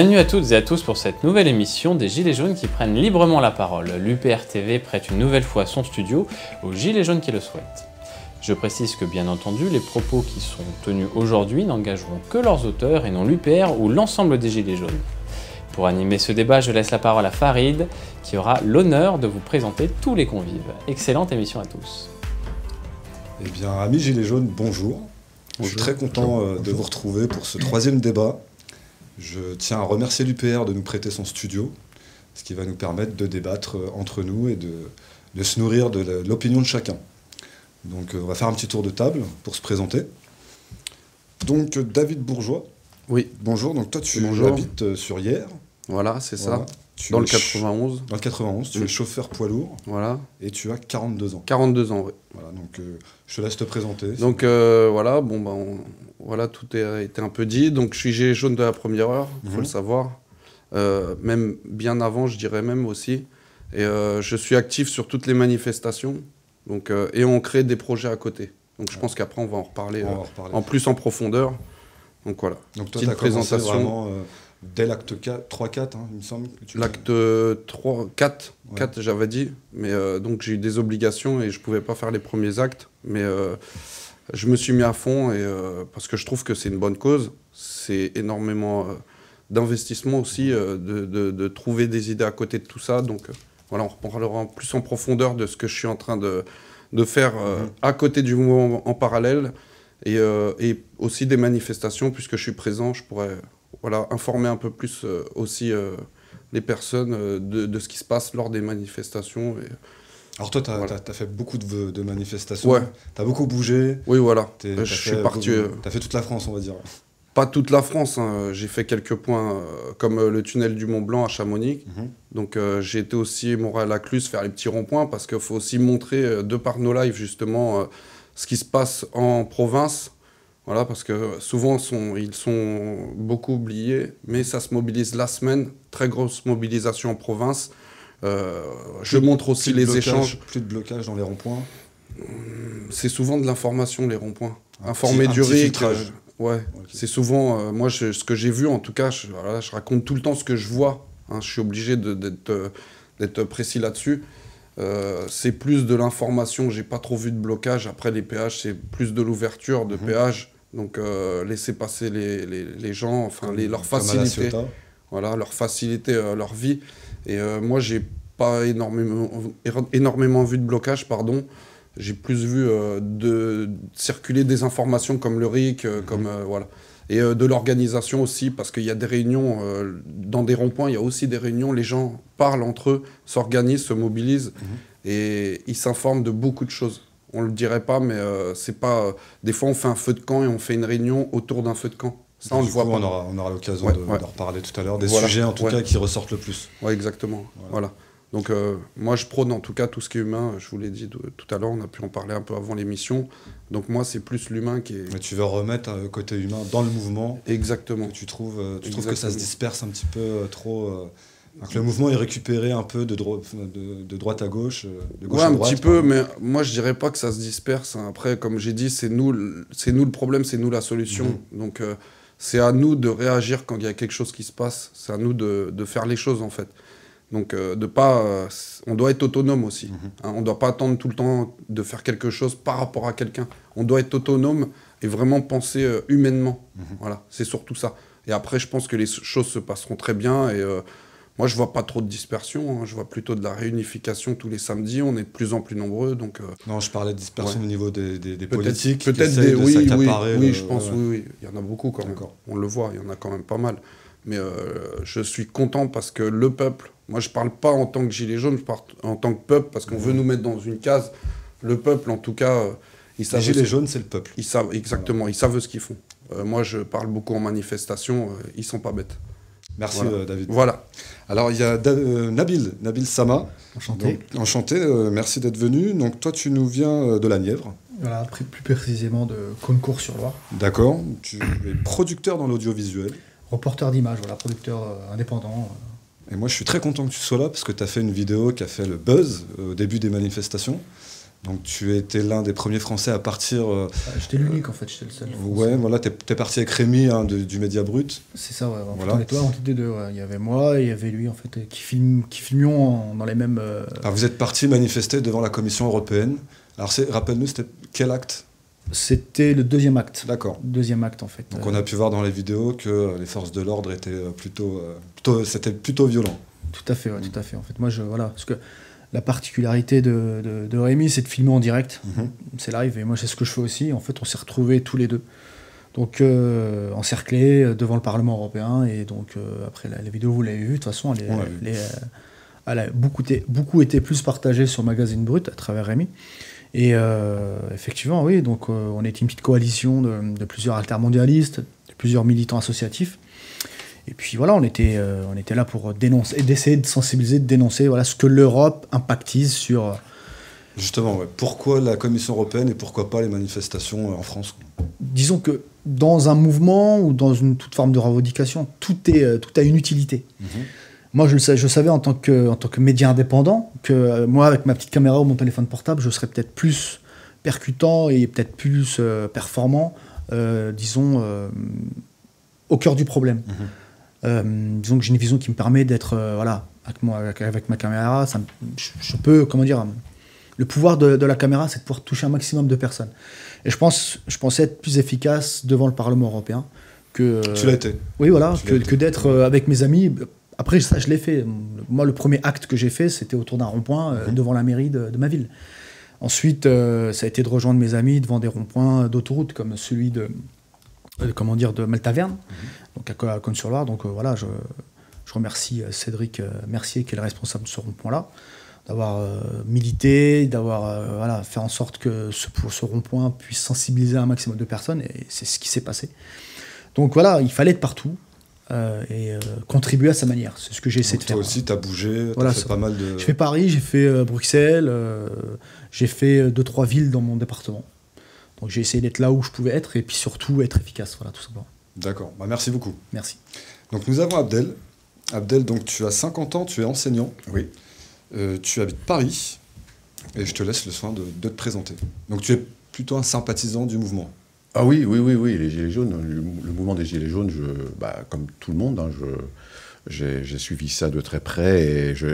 Bienvenue à toutes et à tous pour cette nouvelle émission des Gilets jaunes qui prennent librement la parole. L'UPR TV prête une nouvelle fois son studio aux Gilets jaunes qui le souhaitent. Je précise que bien entendu, les propos qui sont tenus aujourd'hui n'engageront que leurs auteurs et non l'UPR ou l'ensemble des Gilets jaunes. Pour animer ce débat, je laisse la parole à Farid, qui aura l'honneur de vous présenter tous les convives. Excellente émission à tous. Eh bien, amis Gilets jaunes, bonjour. Je suis très content euh, de vous retrouver pour ce troisième débat je tiens à remercier l'UPR de nous prêter son studio, ce qui va nous permettre de débattre euh, entre nous et de, se nourrir de l'opinion de chacun. Donc euh, on va faire un petit tour de table pour se présenter. Donc David Bourgeois. Oui. Bonjour, donc toi tu habites euh, sur Hier. Voilà, c'est ça. Dans le 91. Dans le 91, tu es chauffeur poids lourd. Voilà. Et tu as 42 ans. 42 ans, oui. Voilà, donc je te laisse te présenter. Donc voilà, bon, bah, voilà, tout a été un peu dit. Donc, je suis gilet jaune de la première heure, il faut mhm. le savoir. Euh, même bien avant, je dirais même aussi. Et euh, je suis actif sur toutes les manifestations. Donc, euh, et on crée des projets à côté. Donc, je pense qu'après, on va en reparler, en plus en profondeur. Donc, voilà. Donc, toi, tu as présentation. Vraiment, dès l'acte 3-4, hein, il me semble. L'acte 3, 4, 4 j'avais dit. Mais donc, j'ai eu des obligations et je ne pouvais pas faire les premiers actes. Mais je me suis mis à fond et, euh, parce que je trouve que c'est une bonne cause. C'est énormément euh, d'investissement aussi, euh, de, trouver des idées à côté de tout ça. Donc voilà, on reparlera plus en profondeur de ce que je suis en train de, faire mhm. à côté du mouvement en parallèle et, et, aussi des manifestations, puisque je suis présent, je pourrais voilà, informer un peu plus aussi les personnes de, de, ce qui se passe lors des manifestations. Et, alors toi, tu as, fait beaucoup de, manifestations. Ouais. Tu as beaucoup bougé. Oui, voilà. Je suis parti. Euh, tu as fait toute la France, on va dire. Pas toute la France. Hein. J'ai fait quelques points, euh, comme euh, le tunnel du Mont Blanc à Chamonix. Mhm. Donc j'ai été aussi Montréal-Lacluse faire les petits ronds-points parce qu'il faut aussi montrer, de par nos lives justement, ce qui se passe en province. Voilà, parce que souvent sont, ils sont beaucoup oubliés, mais ça se mobilise la semaine. Très grosse mobilisation en province. Euh, je montre aussi les échanges. Plus de blocage dans les ronds-points C'est souvent de l'information, les ronds-poins. Informer du RIC. Euh, ouais, c'est souvent. Euh, moi, ce que j'ai vu, en tout cas, je, je, raconte tout le temps ce que je vois. Hein, je suis obligé d'être précis là-dessus. C'est plus de l'information, j'ai pas trop vu de blocage. Après, les péages, c'est plus de l'ouverture de mhm. péages. Donc, laisser passer les, les, les gens, enfin, les, leur faciliter. Voilà, leur faciliter leur vie. Et euh, moi, j'ai pas énormément, énormément vu de blocage, pardon. J'ai plus vu euh, de circuler des informations comme le RIC, euh, mhm. comme voilà. Et de l'organisation aussi, parce qu'il y a des réunions, dans des ronds-points, il y a aussi des réunions, les gens parlent entre eux, s'organisent, se mobilisent, mhm. et ils s'informent de beaucoup de choses. On le dirait pas, mais c'est pas. des fois, on fait un feu de camp et on fait une réunion autour d'un feu de camp. Ça, on le voit On aura, on aura l'occasion de, reparler tout à l'heure. Des sujets, en tout cas, qui ressortent le plus. Oui, exactement. Voilà. Donc, euh, moi, je prône en tout cas tout ce qui est humain. Je vous l'ai dit tout à l'heure, on a pu en parler un peu avant l'émission. Donc, moi, c'est plus l'humain qui est. Mais tu veux remettre le côté humain dans le mouvement. Exactement. tu trouves, euh, tu trouves que ça se disperse un petit peu euh, trop. que le mouvement est récupéré un peu de, de, droite à gauche, de gauche ouais, à droite. un petit peu, mais moi je dirais pas que ça se disperse. Hein. Après, comme j'ai dit, c'est nous, c'est nous le problème, c'est nous la solution. Mhm. Donc c'est à nous de réagir quand il y a quelque chose qui se passe. C'est à nous de, de, faire les choses, en fait. Donc, euh, de pas, euh, on doit être autonome aussi. Mhm. Hein. on ne doit pas attendre tout le temps de faire quelque chose par rapport à quelqu'un. On doit être autonome et vraiment penser euh, humainement. Mhm. Voilà, c'est surtout ça. Et après, je pense que les choses se passeront très bien. Et moi, je vois pas trop de dispersion. Hein. Je vois plutôt de la réunification tous les samedis. On est de plus en plus nombreux. Donc, Non, je parlais de dispersion au niveau des, des, politiques. Peut-être des. Oui, oui, oui, je pense, oui, oui. Il y en a beaucoup quand même. On le voit, il y en a quand même pas mal. Mais je suis content parce que le peuple, moi je parle pas en tant que gilet jaune, je parle en tant que peuple parce qu'on veut nous mettre dans une case. Le peuple, en tout cas, euh, ils savent. Les gilets jaunes, c'est le peuple. Ils savent, exactement, ils savent ce qu'ils font. moi je parle beaucoup en manifestation, ils sont pas bêtes. Merci David. Voilà. Alors il y a euh, Nabil, Nabil Sama. Enchanté. enchanté, euh, merci d'être venu. Donc toi tu nous viens euh, de la Nièvre. Voilà, plus précisément de Concours-sur-Loire. D'accord. Tu es producteur dans l'audiovisuel. Reporter d'image, voilà, producteur indépendant. Et moi je suis très content que tu sois là parce que tu as fait une vidéo qui a fait le buzz au début des manifestations. Donc tu étais l'un des premiers Français à partir. Euh, j'étais l'unique en fait, j'étais le seul. Ouais, voilà, t'es es parti avec Rémi hein, du Média Brut. C'est ça, ouais. voilà. On était, on était deux. Il y avait moi et il y avait lui en fait qui, film, qui filmions dans les mêmes. Euh, Alors vous êtes parti manifester devant la Commission européenne. Alors rappelle-nous, c'était quel acte? C'était le deuxième acte. D'accord. Deuxième acte en fait. Donc on a pu voir dans les vidéos que les forces de l'ordre étaient plutôt, plutôt c'était plutôt violent. Tout à fait, ouais, tout à fait. En fait, moi je voilà parce que la particularité de, de, Rémi, c'est de filmer en direct. Mhm. C'est live et moi, c'est ce que je fais aussi. En fait, on s'est retrouvés tous les deux. Donc, euh, encerclés euh, devant le Parlement européen. Et donc, euh, après, la, vidéo, vous l'avez vu, de toute façon, elle, a beaucoup, été, beaucoup été plus partagée sur Magazine Brut à travers Rémi. Et effectivement, oui, donc on est une petite coalition de, de plusieurs altermondialistes, de plusieurs militants associatifs. Et puis voilà, on était, euh, on était là pour dénoncer, et d'essayer de sensibiliser, de dénoncer voilà, ce que l'Europe impactise sur. Euh, Justement, pourquoi la Commission européenne et pourquoi pas les manifestations euh, en France? Disons que dans un mouvement ou dans une toute forme de revendication, tout, est, tout a une utilité. Mhm. Moi, je, je savais en tant, que, en tant que média indépendant que moi, avec ma petite caméra ou mon téléphone portable, je serais peut-être plus percutant et peut-être plus performant, disons, au cœur du problème. Mhm. Euh, disons que j'ai une vision qui me permet d'être, euh, voilà, avec, moi, avec, ma caméra, ça, je, peux, comment dire, le pouvoir de, la caméra, c'est de pouvoir toucher un maximum de personnes. Et je pense, je pensais être plus efficace devant le Parlement européen que. Tu l'as été. Oui, voilà, que, que d'être euh, avec mes amis. Après, ça, je l'ai fait. Moi, le premier acte que j'ai fait, c'était autour d'un rond-point mhm. devant la mairie de, ma ville. Ensuite, ça a été de rejoindre mes amis devant des ronds-points d'autoroute, comme celui de, comment dire, de Maltaverne. Mhm donc à, Cône-sur-Loire. Donc euh, voilà, je, remercie euh, Cédric euh, Mercier, qui est le responsable de ce rond-point-là, d'avoir milité, d'avoir voilà, fait en sorte que ce, ce rond-point puisse sensibiliser un maximum de personnes, et c'est ce qui s'est passé. Donc voilà, il fallait être partout. Et contribuer à sa manière. C'est ce que j'ai essayé de faire. Toi aussi, tu as bougé, tu as fait pas mal de. J'ai fait Paris, j'ai fait Bruxelles, j'ai fait deux, trois villes dans mon département. Donc j'ai essayé d'être là où je pouvais être et puis surtout être efficace, voilà, tout simplement. D'accord, bah, merci beaucoup. Merci. Donc nous avons Abdel. Abdel, donc tu as 50 ans, tu es enseignant. Oui. Euh, tu habites Paris. Et je te laisse le soin de, te présenter. Donc tu es plutôt un sympathisant du mouvement. Ah oui, oui, oui, oui, les Gilets jaunes, le, mouvement des Gilets jaunes, je, bah, comme tout le monde, hein, j'ai suivi ça de très près et je,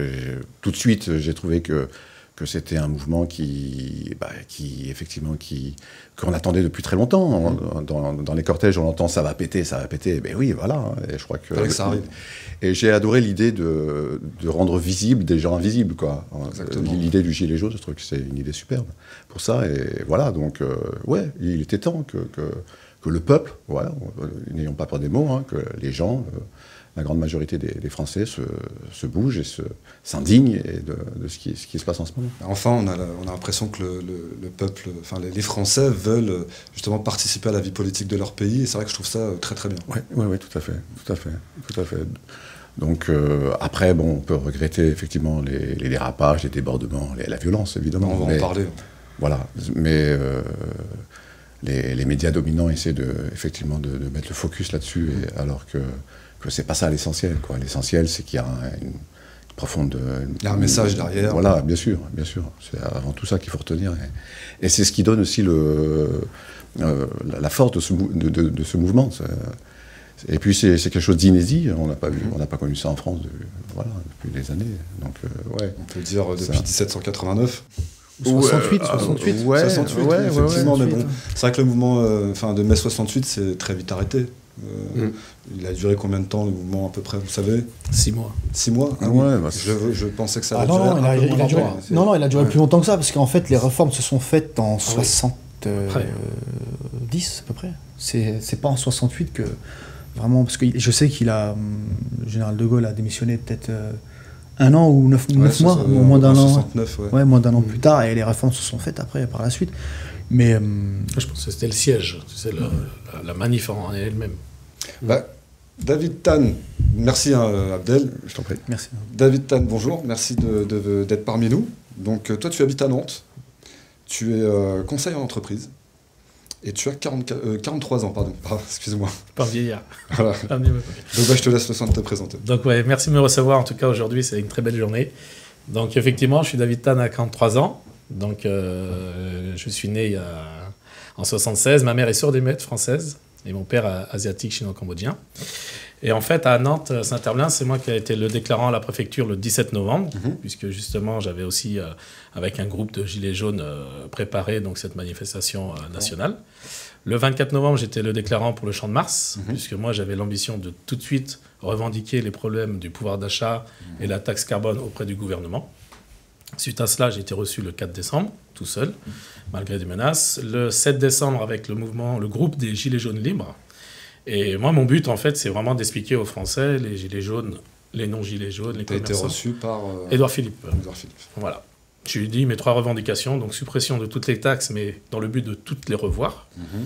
tout de suite j'ai trouvé que que c'était un mouvement qui, bah, qui effectivement, qui qu'on attendait depuis très longtemps. Mm. Dans, les cortèges, on entend ça va péter, ça va péter. Ben oui, voilà. Et je crois que, ça arrive. Et j'ai adoré l'idée de, de, rendre visible des gens invisibles, quoi. L'idée du gilet jaune, je trouve que c'est une idée superbe pour ça. Et voilà, donc euh, ouais, il était temps que, que, que le peuple, voilà, n'ayons pas peur des mots, hein, que les gens euh, la grande majorité des, Français se, se, bougent et s'indignent de, de ce, qui, ce, qui, se passe en ce moment. Enfin, on a, on a l'impression que le, le, peuple, enfin les, Français veulent justement participer à la vie politique de leur pays et c'est vrai que je trouve ça très très bien. Oui, ouais, ouais, tout à fait, tout à fait, tout à fait. Donc euh, après, bon, on peut regretter effectivement les, les dérapages, les débordements, la violence évidemment. On va en parler. Voilà, mais euh, les, les, médias dominants essaient de, effectivement de, de mettre le focus là-dessus, alors que que c'est pas ça l'essentiel. Quoi. L'essentiel, c'est qu'il y a une profonde. Il y a un message derrière. Voilà, bien sûr, bien sûr. C'est avant tout ça qu'il faut retenir. Et, c'est ce qui donne aussi le, euh, la force de ce, de, de, ce mouvement. Et puis c'est quelque chose d'inédit. On n'a pas vu, on n'a pas connu ça en France voilà, depuis des années. Donc euh, ouais. On peut dire depuis 1789. 68, 68. Ouais, 68, ouais, effectivement, mais bon, c'est vrai que le mouvement euh, de mai 68, c'est très vite arrêté. Euh, mm. Il a duré combien de temps le mouvement à peu près, vous savez Six mois. Six mois ah ouais, bah, je, je, pensais que ça allait ah, non, non, il a, il a duré, non, non, il a duré plus longtemps que ça, parce qu'en fait, les réformes se sont faites en 70 ah euh, à peu près. C'est pas en 68 que vraiment, parce que je sais qu'il a, hum, le général de Gaulle a démissionné peut-être euh, un an ou neuf, mois, ou moins d'un an. Ouais. moins d'un an plus tard, et les réformes se sont faites après, par la suite. Mais hum, je pense que c'était le siège, c'est la, la, manif en elle-même. Bah, David Tan, merci hein, Abdel. Je t'en prie. Merci. David Tan, bonjour, merci d'être parmi nous. Donc euh, toi tu habites à Nantes, tu es euh, conseiller en entreprise et tu as 43 euh, ans, pardon, ah, excuse-moi. Pas vieillard. Voilà. Donc bah, je te laisse le soin de te présenter. Donc ouais, merci de me recevoir en tout cas aujourd'hui, c'est une très belle journée. Donc effectivement, je suis David Tan à 43 ans. Donc, je suis né en 76. Ma mère est sourde maîtres française et mon père asiatique chino-cambodgien. Et en fait, à Nantes, Saint-Herblain, c'est moi qui ai été le déclarant à la préfecture le 17 novembre, mhm. puisque justement, j'avais aussi, euh, avec un groupe de Gilets jaunes, euh, préparé donc, cette manifestation euh, nationale. Le 24 novembre, j'étais le déclarant pour le Champ de Mars, mhm. puisque moi, j'avais l'ambition de tout de suite revendiquer les problèmes du pouvoir d'achat mhm. et la taxe carbone auprès du gouvernement. Suite à cela, j'ai été reçu le 4 décembre, tout seul, malgré des menaces. Le 7 décembre, avec le mouvement, le groupe des Gilets jaunes libres, et moi, mon but, en fait, c'est vraiment d'expliquer aux Français, les gilets jaunes, les non-gilets jaunes, les as été reçu par... Euh, Édouard Philippe. Édouard Philippe. Voilà. Je lui ai dit mes trois revendications, donc suppression de toutes les taxes, mais dans le but de toutes les revoir. Mm Tu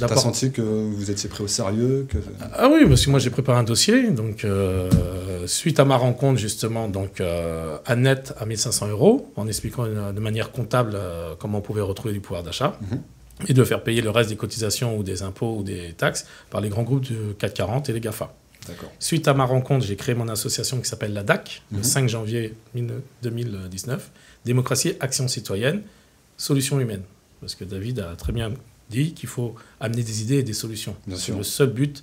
as senti que vous étiez pris au sérieux que... Ah oui, parce que moi j'ai préparé un dossier. Donc, euh, suite à ma rencontre, justement, donc, euh, Annette à 1500 euros, en expliquant de manière comptable comment on pouvait retrouver du pouvoir d'achat. Mhm et de faire payer le reste des cotisations ou des impôts ou des taxes par les grands groupes du 440 et les GAFA. Suite à ma rencontre, j'ai créé mon association qui s'appelle la DAC, le 5 mhm. janvier 2019, Démocratie, Action citoyenne, Solutions humaines. Parce que David a très bien dit qu'il faut amener des idées et des solutions. C'est le seul but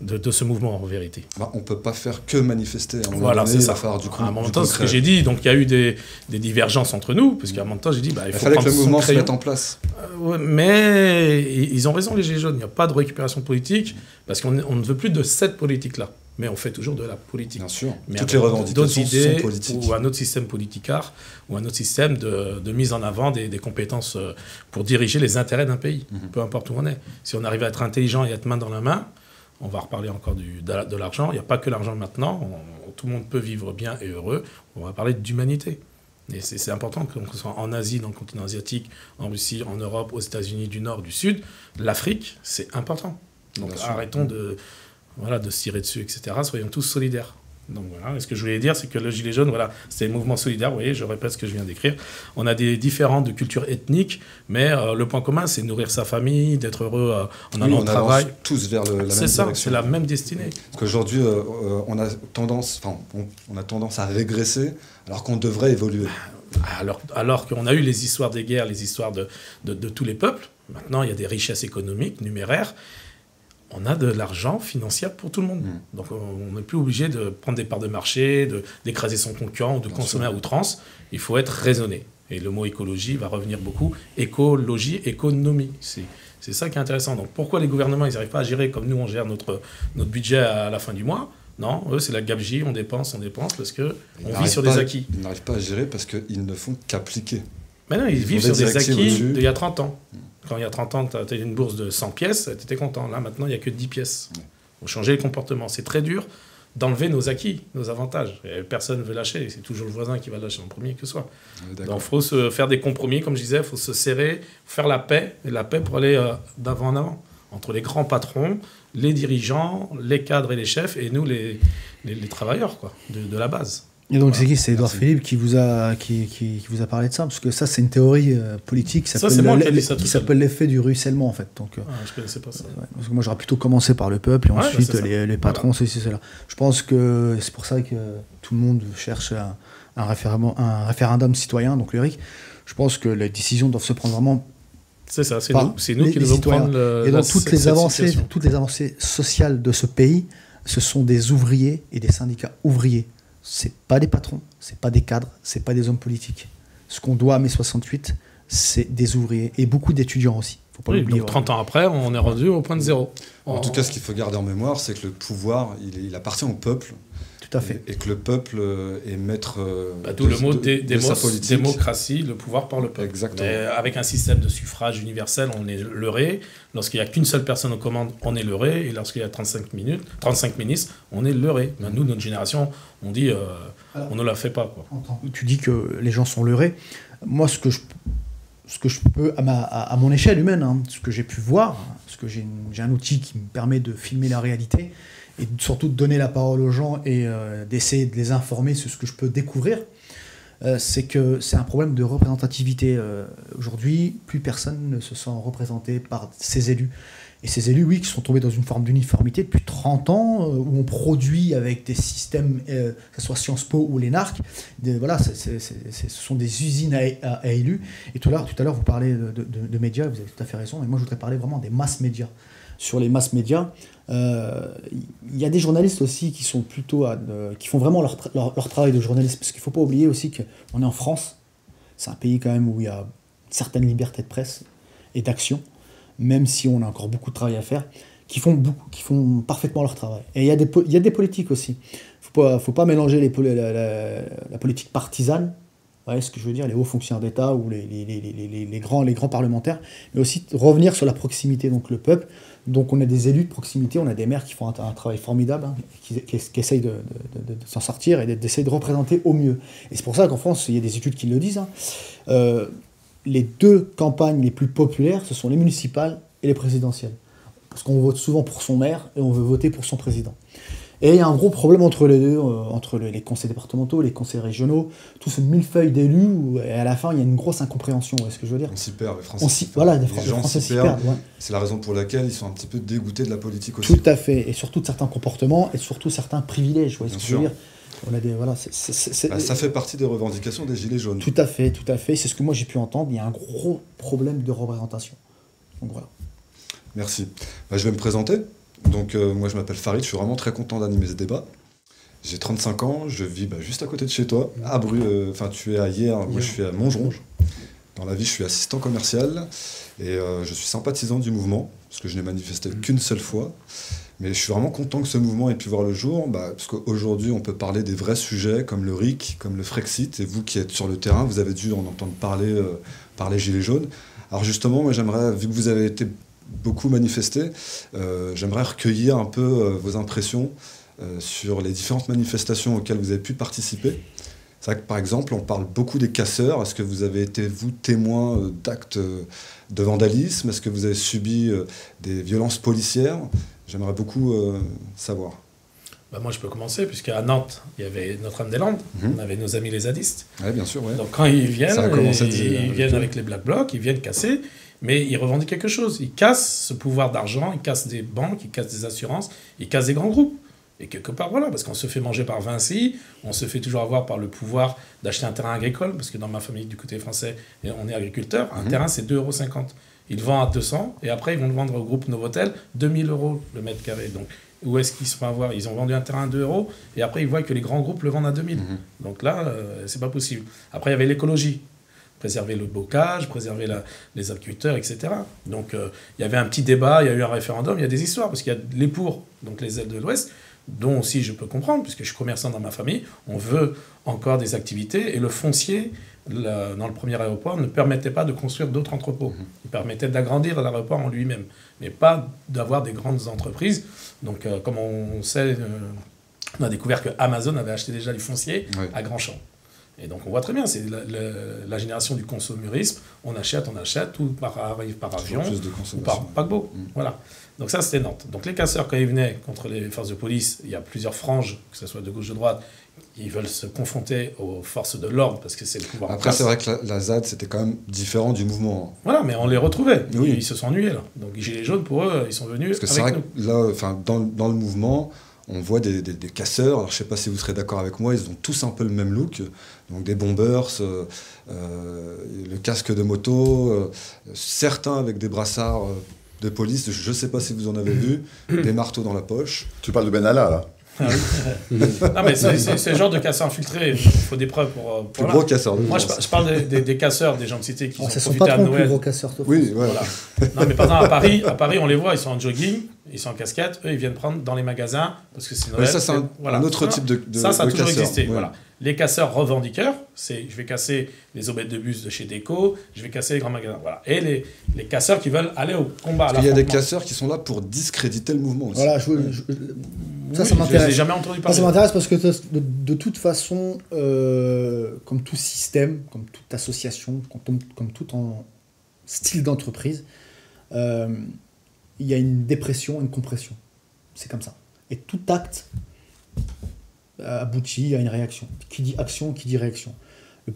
de, ce mouvement en vérité. Bah, on ne peut pas faire que manifester. À un voilà, c'est ça. du coup, à un moment temps, ce que j'ai dit, donc il y a eu des, des, divergences entre nous, parce qu'à un moment temps, j'ai dit, bah, il, fallait que le mouvement se mette en place. Euh, mais ils ont raison, les Gilets jaunes, il n'y a pas de récupération politique, parce qu'on on ne veut plus de cette politique-là. Mais on fait toujours de la politique. Bien sûr. Mais Toutes les revendications idées, sont politiques. Ou un autre système politicard, ou un autre système de, de mise en avant des, des, compétences euh, pour diriger les intérêts d'un pays, mhm. peu importe où on est. Si on arrive à être intelligent et à être main dans la main, on va reparler encore du, de, l'argent. Il n'y a pas que l'argent maintenant. tout le monde peut vivre bien et heureux. On va parler d'humanité. Et c'est important que ce soit en Asie, dans le continent asiatique, en Russie, en Europe, aux États-Unis du Nord, du Sud. L'Afrique, c'est important. Donc arrêtons de, voilà, de se tirer dessus, etc. Soyons tous solidaires. Donc voilà, et ce que je voulais dire, c'est que le Gilet jaune, voilà, c'est un mouvement solidaire, vous voyez, je répète ce que je viens d'écrire. On a des différents de culture ethnique, mais euh, le point commun, c'est nourrir sa famille, d'être heureux euh, en allant au travail. tous vers le, la même C'est ça, c'est la même destinée. Parce qu'aujourd'hui, euh, on, a tendance, on, on, a tendance à régresser, alors qu'on devrait évoluer. Alors, alors qu'on a eu les histoires des guerres, les histoires de, de, de tous les peuples, maintenant il y a des richesses économiques, numéraires, on a de l'argent financier pour tout le monde. Mm. Donc on n'est plus obligé de prendre des parts de marché, d'écraser son concurrent ou de consommer à outrance. Il faut être raisonné. Et le mot écologie va revenir beaucoup. Écologie, économie. C'est ça qui est intéressant. Donc pourquoi les gouvernements ils n'arrivent pas à gérer comme nous on gère notre, notre budget à la fin du mois? Non, eux, c'est la gabegie, on dépense, on dépense, parce qu'on vit sur des acquis. Ils n'arrivent pas à gérer parce qu'ils ne font qu'appliquer. Mais non, ils, vivent sur des acquis d'il y a 30 ans. Mm. Quand il y a 30 ans, tu as une bourse de 100 pièces, tu étais content. Là, maintenant, il n'y a que 10 pièces. Il faut changer les comportements. C'est très dur d'enlever nos acquis, nos avantages. personne ne veut lâcher. C'est toujours le voisin qui va lâcher en premier que soit. Donc, il faut se faire des compromis, comme je disais, il faut se serrer, faire la paix, et la paix pour aller euh, d'avant en avant. Entre les grands patrons, les dirigeants, les cadres et les chefs, et nous, les, les, travailleurs quoi, de la base. Et donc c'est qui C'est Edouard Philippe qui vous a qui, qui, vous a parlé de ça parce que ça c'est une théorie euh, politique qui s'appelle l'effet du ruissellement en fait. Donc euh, ah, je connaissais pas ça. parce que moi j'aurais plutôt commencé par le peuple et ensuite les, les, patrons ceci cela. Je pense que c'est pour ça que tout le monde cherche un, un, référendum, un référendum citoyen donc lyrique. Je pense que les décisions doivent se prendre vraiment c'est ça, c'est nous, c'est nous qui devons prendre le, Et toutes les avancées, toutes les avancées sociales de ce pays, ce sont des ouvriers et des syndicats ouvriers c'est pas des patrons, c'est pas des cadres, c'est pas des hommes politiques. Ce qu'on doit à mai 68, c'est des ouvriers et beaucoup d'étudiants aussi. Faut pas donc 30 ans après, on est rendu au point de zéro. En tout cas, ce qu'il faut garder en mémoire, c'est que le pouvoir, il appartient au peuple fait. Et, que le peuple euh, est maître. Euh, bah, D'où le mot démocratie, le pouvoir par le peuple. Exactement. avec un système de suffrage universel, on est leurré. Lorsqu'il n'y a qu'une seule personne aux commandes, on est leurré. Et lorsqu'il y a 35, minutes, 35 ministres, on est leurré. nous, notre génération, on dit euh, on ne la fait pas. Quoi. Tu dis que les gens sont leurrés. Moi, ce que je ce que je peux, à, ma, à mon échelle humaine, hein, ce que j'ai pu voir, parce que j'ai un outil qui me permet de filmer la réalité, et surtout de donner la parole aux gens et euh, d'essayer de les informer sur ce que je peux découvrir, euh, c'est que c'est un problème de représentativité. Euh, aujourd'hui, plus personne ne se sent représenté par ses élus. Et ces élus, oui, qui sont tombés dans une forme d'uniformité depuis 30 ans, où on produit avec des systèmes, que ce soit Sciences Po ou les NARC, voilà, ce sont des usines à, élus. Et tout à l'heure, à vous parlez de, médias, vous avez tout à fait raison, mais moi je voudrais parler vraiment des masses médias. Sur les masses médias, il y a des journalistes aussi qui sont plutôt, qui font vraiment leur, leur travail de journaliste, parce qu'il ne faut pas oublier aussi qu'on est en France, c'est un pays quand même où il y a une certaine liberté de presse et d'action même si on a encore beaucoup de travail à faire, qui font, qui font parfaitement leur travail. Et il y, a des, y a des politiques aussi. Il ne faut pas mélanger la, politique partisane, ce que je veux dire, les hauts fonctionnaires d'État ou les, les, les, grands, les grands parlementaires, mais aussi revenir sur la proximité, donc le peuple. Donc on a des élus de proximité, on a des maires qui font un, travail formidable, hein, qui, qui, essayent de, s'en sortir et d'essayer de représenter au mieux. Et c'est pour ça qu'en France, il y a des études qui le disent. Hein. Euh, les deux campagnes les plus populaires, ce sont les municipales et les présidentielles. Parce qu'on vote souvent pour son maire et on veut voter pour son président. Et il y a un gros problème entre les deux, euh, entre les conseils départementaux, les conseils régionaux, tout ce millefeuille d'élus, et à la fin, il y a une grosse incompréhension, est ce que je veux dire On s'y perd, les Français. s'y voilà, les, Français s'y perdent. C'est la raison pour laquelle ils sont un petit peu dégoûtés de la politique aussi. Tout à fait, et surtout de certains comportements, et surtout certains privilèges, vous voyez ce que je veux dire on a des, voilà, bah, ça fait partie des revendications des Gilets jaunes. Tout à fait, tout à fait. C'est ce que moi j'ai pu entendre. Il y a un gros problème de représentation. Donc voilà. Merci. Bah, je vais me présenter. Donc euh, moi je m'appelle Farid, je suis vraiment très content d'animer ce débat. J'ai 35 ans, je vis bah, juste à côté de chez toi, à Bru, euh, enfin tu es à hier, moi je suis à Montgeronge. Dans la vie, je suis assistant commercial et euh, je suis sympathisant du mouvement, parce que je n'ai manifesté qu'une seule fois. Mais je suis vraiment content que ce mouvement ait pu voir le jour, bah, parce qu'aujourd'hui, on peut parler des vrais sujets comme le RIC, comme le Frexit, et vous qui êtes sur le terrain, vous avez dû en entendre parler par les Gilets jaunes. Alors justement, moi j'aimerais, vu que vous avez été beaucoup manifesté, euh, j'aimerais recueillir un peu euh, vos impressions sur les différentes manifestations auxquelles vous avez pu participer. C'est vrai que par exemple, on parle beaucoup des casseurs. Est-ce que vous avez été, vous, témoin d'actes de vandalisme? Est-ce que vous avez subi des violences policières? J'aimerais beaucoup euh, savoir. Bah moi, je peux commencer, puisqu'à Nantes, il y avait Notre-Dame-des-Landes, mhm. on avait nos amis les zadistes. Oui, bien sûr. Donc quand ils viennent, ils, ils viennent avec les Black Blocs, ils viennent casser, mais ils revendiquent quelque chose. Ils cassent ce pouvoir d'argent, ils cassent des banques, ils cassent des assurances, ils cassent des grands groupes. Et quelque part, voilà, parce qu'on se fait manger par Vinci, on se fait toujours avoir par le pouvoir d'acheter un terrain agricole, parce que dans ma famille, du côté français, on est agriculteur, un mhm. terrain, c'est 2,50 euros. Ils le vendent à 200 et après ils vont le vendre au groupe Novotel 2000 euros le mètre carré. Donc où est-ce qu'ils se font avoir? Ils ont vendu un terrain à 2 euros et après ils voient que les grands groupes le vendent à 2000. Mhm. Donc là, euh, c'est pas possible. Après il y avait l'écologie. Préserver le bocage, préserver les agriculteurs, etc. Donc euh, il y avait un petit débat, il y a eu un référendum, il y a des histoires, parce qu'il y a les pour, donc les ailes de l'Ouest, dont aussi je peux comprendre, puisque je suis commerçant dans ma famille, on veut encore des activités, et le foncier, dans le premier aéroport, ne permettait pas de construire d'autres entrepôts. Mhm. Il permettait d'agrandir l'aéroport en lui-même, mais pas d'avoir des grandes entreprises. Donc, euh, comme on sait, euh, on a découvert que Amazon avait acheté déjà du foncier à Grandchamp. Et donc on voit très bien, c'est la, génération du consumérisme. On achète, on achète, tout par, arrive par avion ou par paquebot. Mm. Voilà. Donc ça, c'était Nantes. Donc les casseurs, quand ils venaient contre les forces de police, il y a plusieurs franges, que ce soit de gauche ou de droite, ils veulent se confronter aux forces de l'ordre parce que c'est le pouvoir. Après, c'est vrai que la, ZAD, c'était quand même différent du mouvement. Voilà, mais on les retrouvait. Oui. Ils, se sont ennuyés là. Donc les Gilets jaunes, pour eux, ils sont venus. Parce que c'est vrai que là, enfin, dans, dans, le mouvement, on voit des, casseurs. Alors je sais pas si vous serez d'accord avec moi, ils ont tous un peu le même look. Donc des bombers, euh, euh, le casque de moto, euh, certains avec des brassards de police, je ne sais pas si vous en avez vu, des marteaux dans la poche. Tu parles de Benalla là? Ah non, mais c'est le genre de casseurs infiltrés. Il faut des preuves pour. Euh, pour gros casseurs. Moi, je, parle des, des, casseurs, des gens de cité qui oh, sont profités à Noël. gros casseurs, oui, voilà. Non, mais par exemple, à Paris, à Paris, on les voit, ils sont en jogging, ils sont en casquette, eux, ils viennent prendre dans les magasins parce que c'est Noël. ça, c'est un, autre type de, de Ça, ça a toujours existé. Voilà. Les casseurs revendiqueurs, c'est je vais casser les aubettes de bus de chez Déco, je vais casser les grands magasins. Voilà. Et les, les casseurs qui veulent aller au combat. Il y a des casseurs qui sont là pour discréditer le mouvement aussi. Voilà, je, ça, ça m'intéresse. jamais entendu parler. Ça, m'intéresse parce que de, toute façon, euh, comme tout système, comme toute association, comme, comme tout en style d'entreprise, euh, il y a une dépression, une compression. C'est comme ça. Et tout acte aboutit à une réaction. Qui dit action, qui dit réaction.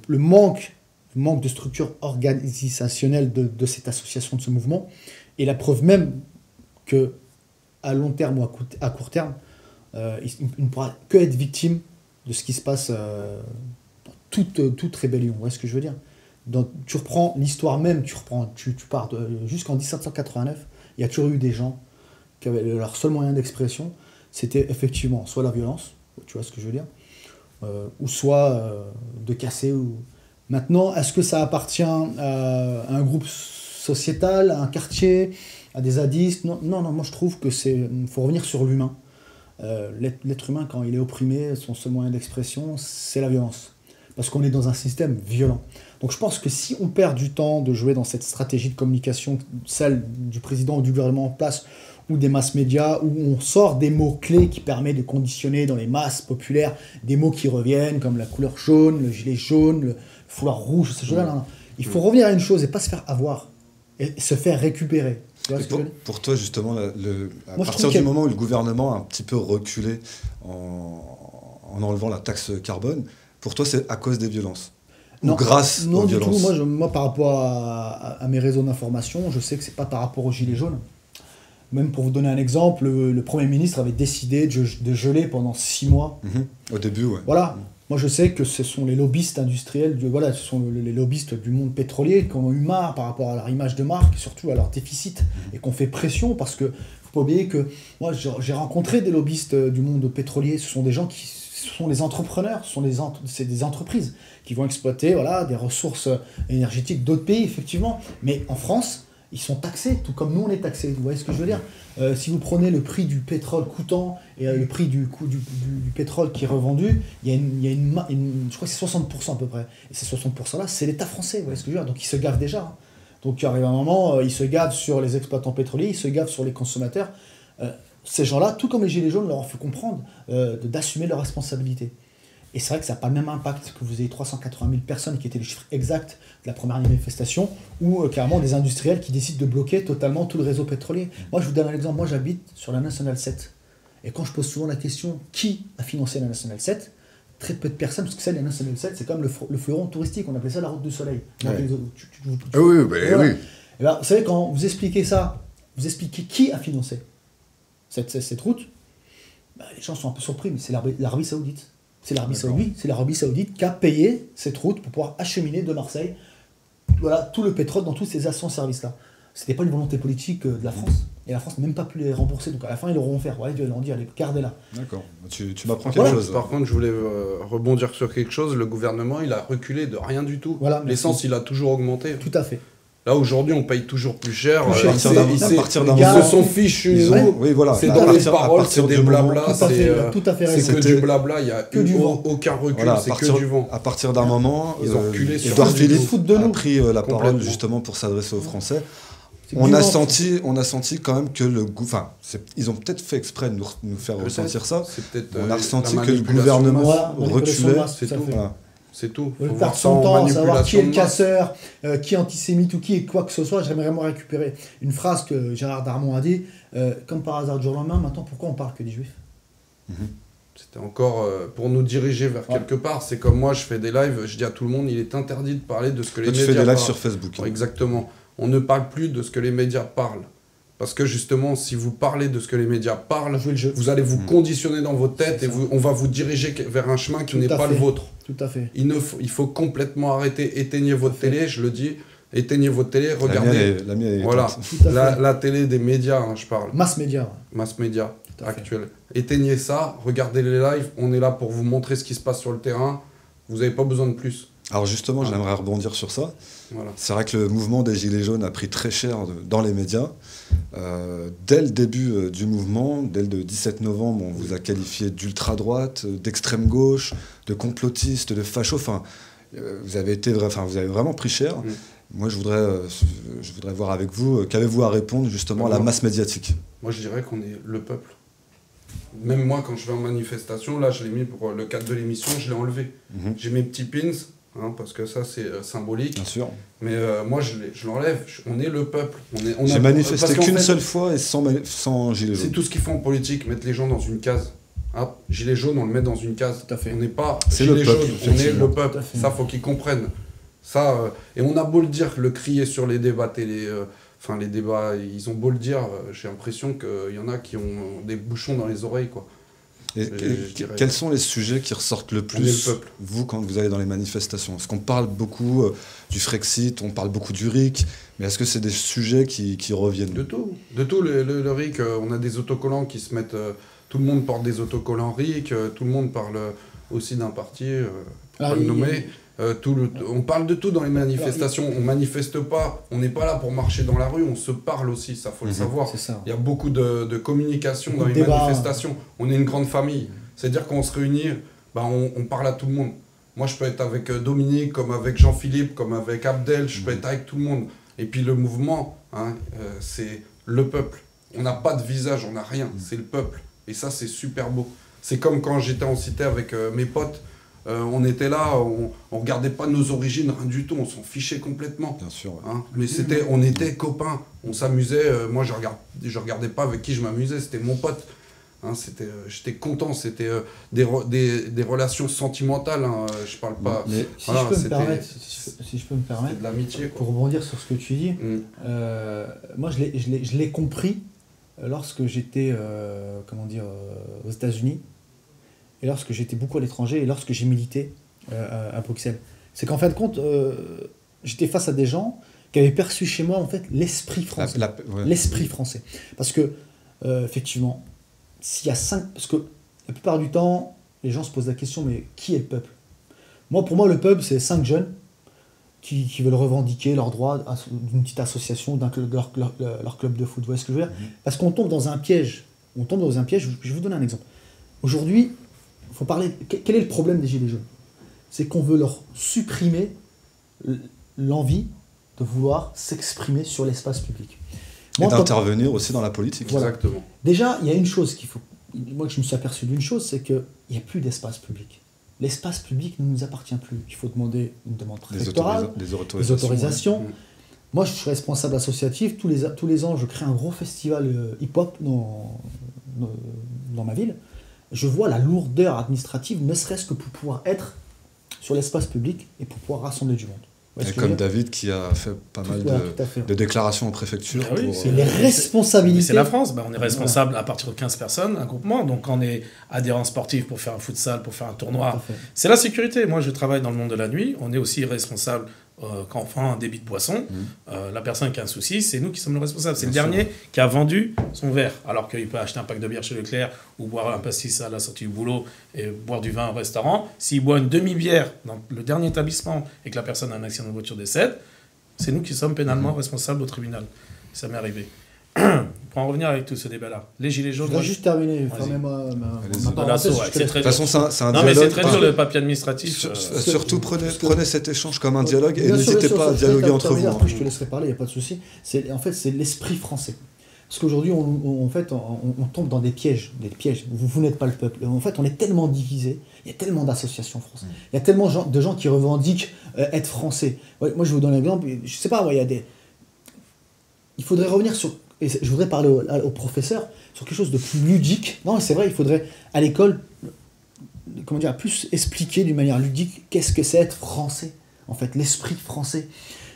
Le, manque, manque de structure organisationnelle de, cette association, de ce mouvement, est la preuve même que à long terme ou à, court terme, euh, il, ne pourra que être victime de ce qui se passe euh, dans toute, toute rébellion. Vous voyez ce que je veux dire? Tu reprends l'histoire même, tu reprends, tu pars jusqu'en 1789, il y a toujours eu des gens qui avaient leur seul moyen d'expression, c'était effectivement soit la violence, tu vois ce que je veux dire, euh, ou soit de casser. Ou... Maintenant, est-ce que ça appartient à un groupe sociétal, à un quartier, à des zadistes? Non, non, non, moi je trouve que c'est. faut revenir sur l'humain. Euh, l'être humain, quand il est opprimé, son seul moyen d'expression, c'est la violence. Parce qu'on est dans un système violent. Donc je pense que si on perd du temps de jouer dans cette stratégie de communication, celle du président ou du gouvernement en place, ou des masses médias, où on sort des mots-clés qui permettent de conditionner dans les masses populaires des mots qui reviennent, comme la couleur jaune, le gilet jaune, le foulard rouge, ce genre là Il faut revenir à une chose et pas se faire avoir, et se faire récupérer pour, toi, justement, le, à partir du moment où le gouvernement a un petit peu reculé en, enlevant la taxe carbone, pour toi, c'est à cause des violences non, grâce non, aux du violences Tout. Moi, moi, par rapport à, mes réseaux d'information, je sais que c'est pas par rapport aux gilets jaunes. Même pour vous donner un exemple, le, Premier ministre avait décidé de, geler pendant six mois. Mhm. Au début, ouais. Voilà. Moi, je sais que ce sont les lobbyistes industriels, du, voilà, ce sont les lobbyistes du monde pétrolier qui ont eu marre par rapport à leur image de marque, surtout à leur déficit, et qu'on fait pression parce que faut pas oublier que moi, j'ai rencontré des lobbyistes du monde pétrolier. Ce sont des gens qui ce sont les entrepreneurs, ce sont des, c'est des entreprises qui vont exploiter voilà, des ressources énergétiques d'autres pays, effectivement. Mais en France, ils sont taxés, tout comme nous on est taxés. Vous voyez ce que je veux dire? Euh, Si vous prenez le prix du pétrole coûtant et euh, le prix du, coût du, pétrole qui est revendu, il y a une, je crois que c'est 60% à peu près. Et ces 60%-là, c'est l'État français, vous voyez ce que je veux dire? Donc ils se gavent déjà. Donc il arrive un moment, euh, ils se gavent sur les exploitants pétroliers, ils se gavent sur les consommateurs. ces gens-là, tout comme les Gilets jaunes, leur fait comprendre d'assumer leurs responsabilités. Et c'est vrai que ça n'a pas le même impact que vous ayez 380 000 personnes, qui étaient le chiffre exact de la première manifestation, ou euh, carrément des industriels qui décident de bloquer totalement tout le réseau pétrolier. Moi, je vous donne un exemple. Moi, j'habite sur la National 7. Et quand je pose souvent la question qui a financé la National 7, très peu de personnes, parce que ça, la National 7, c'est comme le, le, fleuron touristique, on appelait ça la route du soleil. ah oui, bah, oui. Et ben, vous savez, quand vous expliquez ça, vous expliquez qui a financé cette, cette, route, bah, les gens sont un peu surpris, mais c'est l'Arabie Saoudite. C'est l'Arabie Saoudite, c'est l'Arabie Saoudite qui a payé cette route pour pouvoir acheminer de Marseille voilà, tout le pétrole dans tous ces stations-service-là. C'était pas une volonté politique euh, de la France. Et la France n'a même pas pu les rembourser. Donc à la fin, ils l'auront faire. Ouais, ils vont dire, allez, gardez-la. D'accord. Tu, tu m'apprends quelque chose. Par contre, je voulais euh, rebondir sur quelque chose. Le gouvernement, il a reculé de rien du tout. Voilà, L'essence, il a toujours augmenté. Tout à fait. Là aujourd'hui, on paye toujours plus cher. Plus cher. Euh, à partir d'un moment, ils se sont fichus. Oui, voilà. C'est dans les paroles, c'est des blabla. Tout à fait. C'est que du blabla. Il n'y a que du vent. aucun recul. c'est que du vent. À partir d'un moment, ils ont euh, reculé. Edouard Philippe a pris euh, la parole justement pour s'adresser aux Français. On a, senti, on a senti quand même que le enfin, ils ont peut-être fait exprès de nous, nous faire ressentir ça. On a ressenti que le gouvernement reculait. C'est tout. C'est tout. Faut perdre son temps, savoir qui est le casseur, euh, qui est antisémite ou qui est quoi que ce soit. J'aimerais vraiment récupérer une phrase que Gérard Darmon a dit, euh, comme par hasard du jour au lendemain, maintenant pourquoi on parle que des juifs? Mhm. C'était encore euh, pour nous diriger vers quelque part. C'est comme moi, je fais des lives, je dis à tout le monde, il est interdit de parler de ce que les médias médias. Tu fais des lives sur Facebook. Hein. Exactement. On ne parle plus de ce que les médias parlent. Parce que justement, si vous parlez de ce que les médias parlent, vous allez vous mm. conditionner dans votre tête et on va vous diriger vers un chemin qui n'est pas le vôtre. Tout à fait. Il, ne faut, il faut complètement arrêter, éteignez votre télé, je le dis, éteignez votre télé, regardez. La mienne est, voilà, la, télé des médias, hein, je parle. Mass média. Mass média actuel. Éteignez ça, regardez les lives, on est là pour vous montrer ce qui se passe sur le terrain. Vous n'avez pas besoin de plus. Alors justement, j'aimerais rebondir sur ça. C'est vrai que le mouvement des Gilets jaunes a pris très cher dans les médias. Euh, dès le début euh, du mouvement, dès le 17 novembre, on vous a qualifié d'ultra-droite, euh, d'extrême gauche, de complotiste, de facho. Enfin, vous avez, été, enfin, vous avez vraiment pris cher. Moi, je voudrais, je voudrais voir avec vous, qu'avez-vous à répondre justement à la masse médiatique? Moi, je dirais qu'on est le peuple. Même moi, quand je vais en manifestation, là, je l'ai mis pour le cadre de l'émission, je l'ai enlevé. Mm-hmm. J'ai mes petits pins, Hein, parce que ça c'est euh, symbolique. Bien sûr. Mais euh, moi je, je l'enlève, on est le peuple. On J'ai manifesté qu'une seule fois et sans, sans gilet jaune. C'est tout ce qu'ils font en politique, mettre les gens dans une case. Ah, gilet jaune, on le met dans une case. Tout à fait. On n'est pas gilet jaune, on est le peuple. Ça, faut qu'ils comprennent. Ça, euh, et on a beau le dire, le crier sur les débats télé, enfin les débats, ils ont beau le dire, j'ai l'impression qu'il y en a qui ont des bouchons dans les oreilles, quoi. Et, quels sont les sujets qui ressortent le plus, vous, quand vous allez dans les manifestations? Est-ce qu'on parle beaucoup euh, du Frexit, on parle beaucoup du RIC, mais est-ce que c'est des sujets qui, reviennent? De tout. De tout. Le, RIC, euh, on a des autocollants qui se mettent. Euh, tout le monde porte des autocollants RIC, tout le monde parle aussi d'un parti, pas le nommer. Tout le, on parle de tout dans les manifestations. On manifeste pas, on n'est pas là pour marcher dans la rue, on se parle aussi, ça faut le mhm. savoir. Il y a beaucoup de, communication dans les manifestations. On est une grande famille. C'est-à-dire qu'on se réunit, bah on, on, parle à tout le monde. Moi, je peux être avec Dominique, comme avec Jean-Philippe, comme avec Abdel, je peux mhm. être avec tout le monde. Et puis le mouvement, hein, c'est le peuple. On n'a pas de visage, on n'a rien, mhm. c'est le peuple. Et ça, c'est super beau. C'est comme quand j'étais en cité avec euh, mes potes. Euh, on était là, on, on regardait pas nos origines, rien du tout, on s'en fichait complètement. Bien sûr. Hein. Mais c'était, on était copains, on s'amusait. Euh, moi, je regarde, je regardais pas avec qui je m'amusais, c'était mon pote. Hein, c'était, j'étais content, c'était des, des, des, relations sentimentales. Hein, je parle pas. Mais si, je peux me permettre, si, je peux me permettre, de l'amitié. Pour rebondir sur ce que tu dis, mm. moi je l'ai, je l'ai compris lorsque j'étais euh, comment dire, euh, aux États-Unis, et lorsque j'étais beaucoup à l'étranger, et lorsque j'ai milité euh, à, Bruxelles. C'est qu'en fin de compte, j'étais face à des gens qui avaient perçu chez moi en fait l'esprit français. L'esprit français. Parce que, effectivement, s'il y a cinq. Parce que la plupart du temps, les gens se posent la question mais qui est le peuple? Moi, pour moi, le peuple, c'est cinq jeunes qui, qui, veulent revendiquer leurs droits d'une petite association, d'un leur, leur, club de foot. Vous voyez ce que je veux dire? Mhm. Parce qu'on tombe dans un piège. On tombe dans un piège. Je vais vous donner un exemple. Aujourd'hui, faut parler. Quel est le problème des Gilets jaunes? C'est qu'on veut leur supprimer l'envie de vouloir s'exprimer sur l'espace public. Et d'intervenir aussi dans la politique. Exactement. Déjà, il y a une chose qu'il faut. Moi, je me suis aperçu d'une chose, c'est qu'il n'y a plus d'espace public l'espace public ne nous appartient plus. Il faut demander une demande préfectorale, des, autorisations. Moi, je suis responsable associatif. Tous les, tous les ans, je crée un gros festival euh, hip-hop dans, dans ma ville. Je vois la lourdeur administrative, ne serait-ce que pour pouvoir être sur l'espace public et pour pouvoir rassembler du monde. Et comme David qui a fait pas mal de, déclarations en préfecture. Ah c'est les responsabilités. C'est la France. Ben, on est responsable à partir de 15 personnes, un groupement. Donc on est adhérent sportif pour faire un futsal, pour faire un tournoi. C'est la sécurité. Moi, je travaille dans le monde de la nuit. On est aussi responsable euh, quand on prend un débit de boisson, mmh. euh, la personne qui a un souci, c'est nous qui sommes le responsable. C'est le dernier qui a vendu son verre, alors qu'il peut acheter un pack de bière chez Leclerc ou boire un pastis à la sortie du boulot et boire du vin au restaurant. S'il boit une demi-bière dans le dernier établissement et que la personne a un accident de voiture décède, c'est nous qui sommes pénalement mmh. responsables au tribunal. Ça m'est arrivé. pour en revenir avec tout ce débat-là, les gilets jaunes. Je vais juste terminer. De toute façon, c'est un, non, mais c'est très dur le papier administratif. Euh, surtout, prenez, prenez cet échange comme un dialogue et n'hésitez pas à dialoguer entre vous. Après, je te laisserai parler, il n'y a pas de souci. En fait, c'est l'esprit français. Parce qu'aujourd'hui, on, fait, on, tombe dans des pièges. Des pièges. Vous, vous n'êtes pas le peuple. En fait, on est tellement divisé. Il y a tellement d'associations françaises. Mm. Il y a tellement de gens qui revendiquent euh, être français. moi, je vous donner un exemple. Je sais pas, il y a des. Il faudrait revenir sur et je voudrais parler au, professeur sur quelque chose de plus ludique. Non, c'est vrai, il faudrait à l'école, comment dire, plus expliquer d'une manière ludique qu'est-ce que c'est être français, en fait, l'esprit français.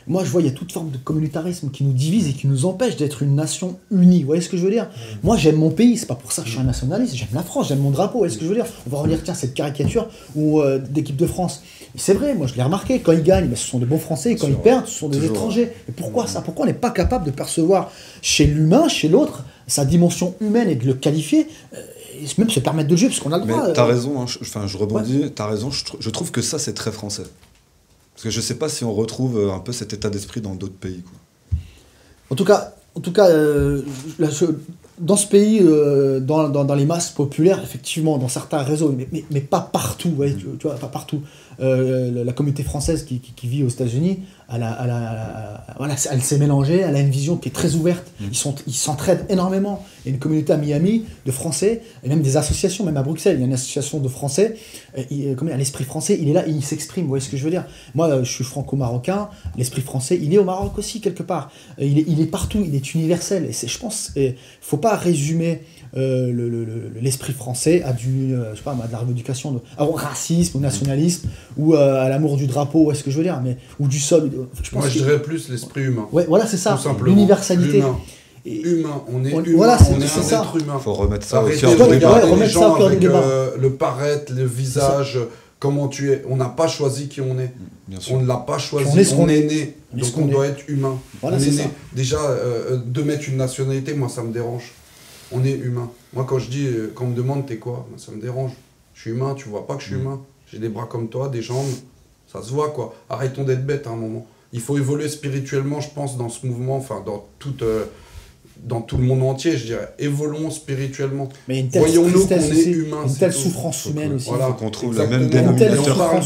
Moi, je vois, il y a toute forme de communautarisme qui nous divise et qui nous empêche d'être une nation unie. Vous voyez ce que je veux dire? Mmh. Moi, j'aime mon pays, c'est pas pour ça que je suis un nationaliste, j'aime la France, j'aime mon drapeau. Vous voyez ce que je veux dire? On va revenir, tiens, cette caricature ou euh, d'équipe de France. C'est vrai, moi je l'ai remarqué, quand ils gagnent, ce sont de bons Français, quand ils perdent, ce sont des étrangers. Et pourquoi ça? Pourquoi on n'est pas capable de percevoir chez l'humain, chez l'autre, sa dimension humaine et de le qualifier euh, et même se permettre de jouer, parce qu'on a le droit. Mais t'as euh, raison, hein, je, enfin, je rebondis, t'as raison, je, trouve que ça c'est très français. Parce que je sais pas si on retrouve euh, un peu cet état d'esprit dans d'autres pays. Quoi. En tout cas, en tout cas euh, dans ce pays, euh, dans, dans, dans, les masses populaires, effectivement, dans certains réseaux, mais, mais, mais pas partout, ouais, tu, tu, vois, pas partout. Euh, la communauté française qui, qui, qui vit aux États-Unis, elle, a, elle, a, voilà, elle s'est mélangée, elle a une vision qui est très ouverte. Mm. Ils sont, ils s'entraident énormément. Il y a une communauté à Miami de Français, et même des associations, même à Bruxelles, il y a une association de Français. Et, comme l'esprit français, il est là, il s'exprime. Vous voyez ce que je veux dire? Moi, je suis franco-marocain. L'esprit français, il est au Maroc aussi quelque part. Il est, il est partout, il est universel. Et je pense, il faut pas résumer l'esprit français a du, je sais pas, de la rééducation au racisme, au nationalisme, ou à l'amour du drapeau, est-ce que je veux dire, mais, ou du sol. Je Moi, je dirais plus l'esprit humain. Ouais, voilà, c'est ça, l'universalité. Humain. on est humain, voilà, on est, un ça. être humain. Faut remettre ça au cœur du débat. Les gens avec euh, le paraître, le visage, comment tu es. On n'a pas choisi qui on est. On ne l'a pas choisi. On est, on est né. Donc on doit être humain. on est, né. Déjà, euh, de mettre une nationalité, moi, ça me dérange. On est humain. Moi, quand je dis, euh, quand on me demande t'es quoi, ben, ça me dérange. Je suis humain, tu vois pas que je suis mm. humain. J'ai des bras comme toi, des jambes. Ça se voit, quoi. Arrêtons d'être bêtes à un moment. Il faut évoluer spirituellement, je pense, dans ce mouvement, enfin, dans toute dans tout le monde entier, je dirais. Évoluons spirituellement. Mais une telle Voyons-nous qu'on est humain. Une telle souffrance humaine aussi. Voilà, faut qu'on trouve le même dénominateur.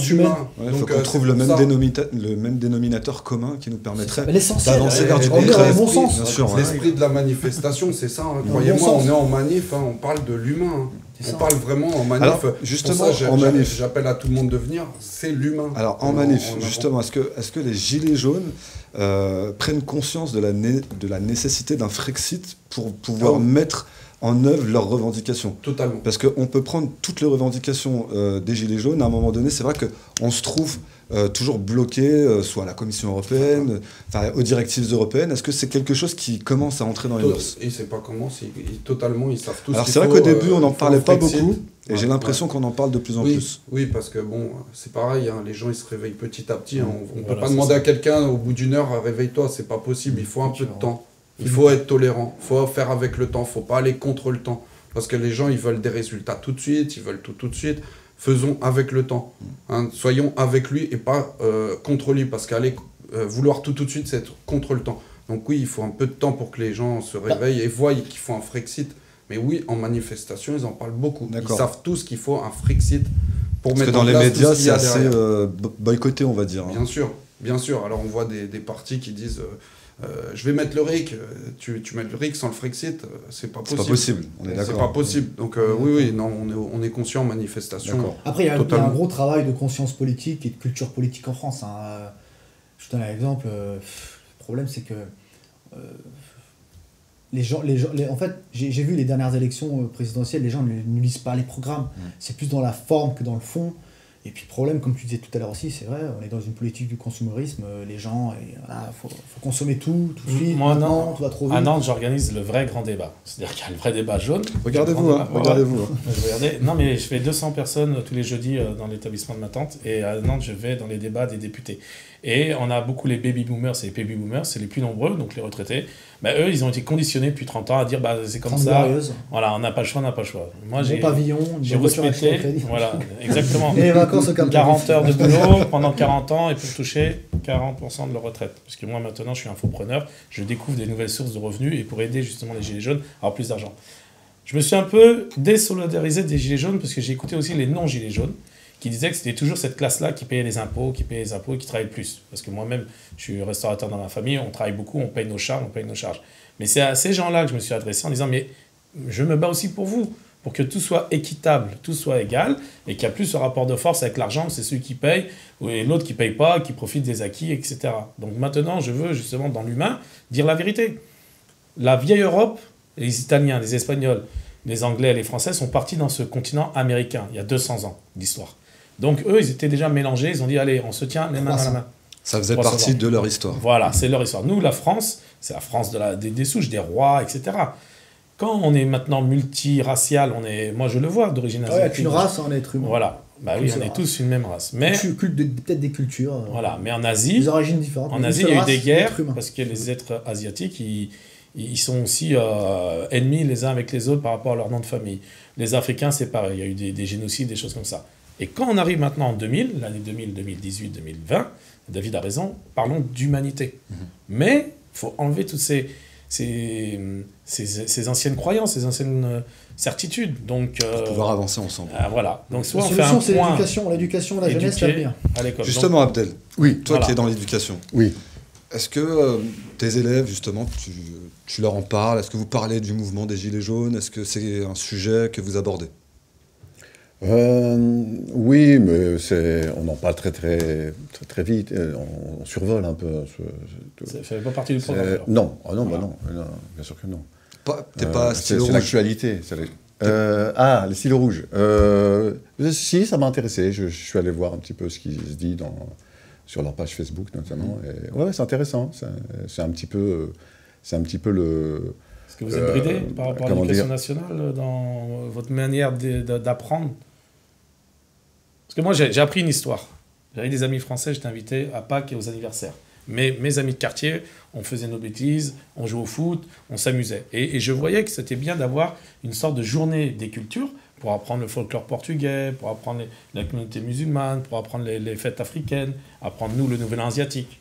Il faut qu'on trouve le même, le même dénominateur commun qui nous permettrait d'avancer vers du concret. bon sens. L'esprit de la manifestation, c'est ça. Hein. Croyez-moi, on est en manif, hein. on parle de l'humain. On parle vraiment en manif. justement, en manif, j'appelle à tout le monde de venir. C'est l'humain. Alors en manif, justement, est-ce que, les gilets jaunes euh, prennent conscience de la, de la nécessité d'un Frexit pour pouvoir ah mettre en œuvre leurs revendications. Totalement. Parce qu'on peut prendre toutes les revendications euh, des Gilets jaunes, à un moment donné, c'est vrai qu'on se trouve euh, toujours bloqué, euh, soit à la Commission européenne, enfin aux directives européennes. Est-ce que c'est quelque chose qui commence à entrer dans les mœurs? Ils ne savent pas comment, ils, totalement, ils savent tous. Alors c'est vrai qu'au début, on n'en parlait pas beaucoup, et j'ai l'impression qu'on en parle de plus en plus. Oui, parce que bon, c'est pareil, hein, les gens ils se réveillent petit à petit. Hein. on ne peut pas demander à quelqu'un au bout d'une heure, réveille-toi, c'est pas possible, il faut un peu de temps. Il faut être tolérant, il faut faire avec le temps, il ne faut pas aller contre le temps. Parce que les gens, ils veulent des résultats tout de suite, ils veulent tout tout de suite. Faisons avec le temps. Hein. soyons avec lui et pas euh, contre lui. Parce qu'aller euh, vouloir tout tout de suite, c'est être contre le temps. Donc oui, il faut un peu de temps pour que les gens se réveillent et voient qu'il faut un Frexit. Mais oui, en manifestation, ils en parlent beaucoup. Ils savent tous qu'il faut un Frexit pour Parce mettre que dans les médias, c'est assez euh, boycotté, on va dire. Hein. Bien sûr, bien sûr. Alors on voit des, des partis qui disent euh, je vais mettre le RIC, tu, tu mets le RIC sans le Frexit, euh, c'est pas possible. C'est pas possible, on est d'accord. C'est pas possible. Donc euh, oui, oui, non, on est, on est conscient en manifestation. Après, il y, a un gros travail de conscience politique et de culture politique en France. Hein. Je te donne un exemple. le problème, c'est que les gens, les gens en fait, j'ai vu les dernières élections présidentielles, les gens ne, lisent pas les programmes. Mmh. C'est plus dans la forme que dans le fond. Et puis problème, comme tu disais tout à l'heure aussi, c'est vrai, on est dans une politique du consumérisme, euh, les gens, il faut, consommer tout, tout de suite, Moi, non, tout va trop vite. À Nantes, j'organise le vrai grand débat. C'est-à-dire qu'il y a le vrai débat jaune. Regardez-vous, hein, regardez-vous. Hein. Non, mais je fais 200 personnes tous les jeudis euh, dans l'établissement de ma tante, et à Nantes, je vais dans les débats des députés. Et on a beaucoup les baby boomers, c'est les baby boomers, c'est les plus nombreux, donc les retraités. Bah, eux, ils ont été conditionnés depuis 30 ans à dire bah, c'est comme ça. Voilà, on n'a pas le choix, on n'a pas le choix. Moi, j'ai pavillon, j'ai respecté. Voilà, exactement. Et les vacances au 40 heures de boulot pendant 40 ans et pour toucher 40% de leur retraite. Parce que moi, maintenant, je suis infopreneur, je découvre des nouvelles sources de revenus et pour aider justement les Gilets jaunes à avoir plus d'argent. Je me suis un peu désolidarisé des Gilets jaunes parce que j'ai écouté aussi les non-Gilets jaunes qui disait que c'était toujours cette classe-là qui payait les impôts, qui payait les impôts, qui travaillait plus. Parce que moi-même, je suis restaurateur dans ma famille, on travaille beaucoup, on paye nos charges, on paye nos charges. Mais c'est à ces gens-là que je me suis adressé en disant, mais je me bats aussi pour vous, pour que tout soit équitable, tout soit égal, et qu'il n'y a plus ce rapport de force avec l'argent, c'est celui qui paye, et l'autre qui ne paye pas, qui profite des acquis, etc. Donc maintenant, je veux justement, dans l'humain, dire la vérité. La vieille Europe, les Italiens, les Espagnols, les Anglais, les Français sont partis dans ce continent américain, il y a 200 ans d'histoire. Donc eux, ils étaient déjà mélangés, ils ont dit, allez, on se tient les mains dans la main. Ça faisait partie de leur histoire. Voilà, c'est leur histoire. Nous, la France, c'est la France de la, des, souches, des rois, etc. Quand on est maintenant multiracial, on est, moi je le vois d'origine asiatique. Ah ouais, une race, on est être humain. Voilà, bah oui, on est tous une même race. Mais peut-être des cultures. Euh, voilà, mais en Asie, des origines différentes. En Asie, il y a eu des guerres parce que les êtres asiatiques, ils, ils sont aussi euh, ennemis les uns avec les autres par rapport à leur nom de famille. Les Africains, c'est pareil. Il y a eu des, des génocides, des choses comme ça. Et quand on arrive maintenant en 2000, l'année 2000, 2018, 2020, David a raison, parlons d'humanité. Mhm. Mais il faut enlever toutes ces, ces, ces, anciennes croyances, ces anciennes euh, certitudes. Donc, Pour euh, pouvoir avancer ensemble. Euh, voilà. Donc, soit la solution, c'est l'éducation, l'éducation, la jeunesse, l'avenir. Justement, Abdel, oui. toi qui es dans l'éducation, oui. est-ce que tes élèves, justement, tu, tu leur en parles? Est-ce que vous parlez du mouvement des Gilets jaunes? Est-ce que c'est un sujet que vous abordez? Euh, oui, mais on en parle très très très, vite. Euh, on, on, survole un peu. Ça ne fait pas partie du programme Non, ah non, bah non, bien sûr que non. T'es pas C'est l'actualité. ah, les stylos rouges. si, ça m'a intéressé. Je, suis allé voir un petit peu ce qui se dit dans, sur leur page Facebook notamment. Et, ouais, c'est intéressant. C'est un petit peu, c'est un petit peu le. Est-ce que vous êtes bridé par rapport à l'éducation nationale dans votre manière d'apprendre? Parce que moi, j'ai appris une histoire. J'avais des amis français, j'étais invité à Pâques et aux anniversaires. Mais mes amis de quartier, on faisait nos bêtises, on jouait au foot, on s'amusait. Et, je voyais que c'était bien d'avoir une sorte de journée des cultures pour apprendre le folklore portugais, pour apprendre la communauté musulmane, pour apprendre les, fêtes africaines, apprendre nous le nouvel an asiatique.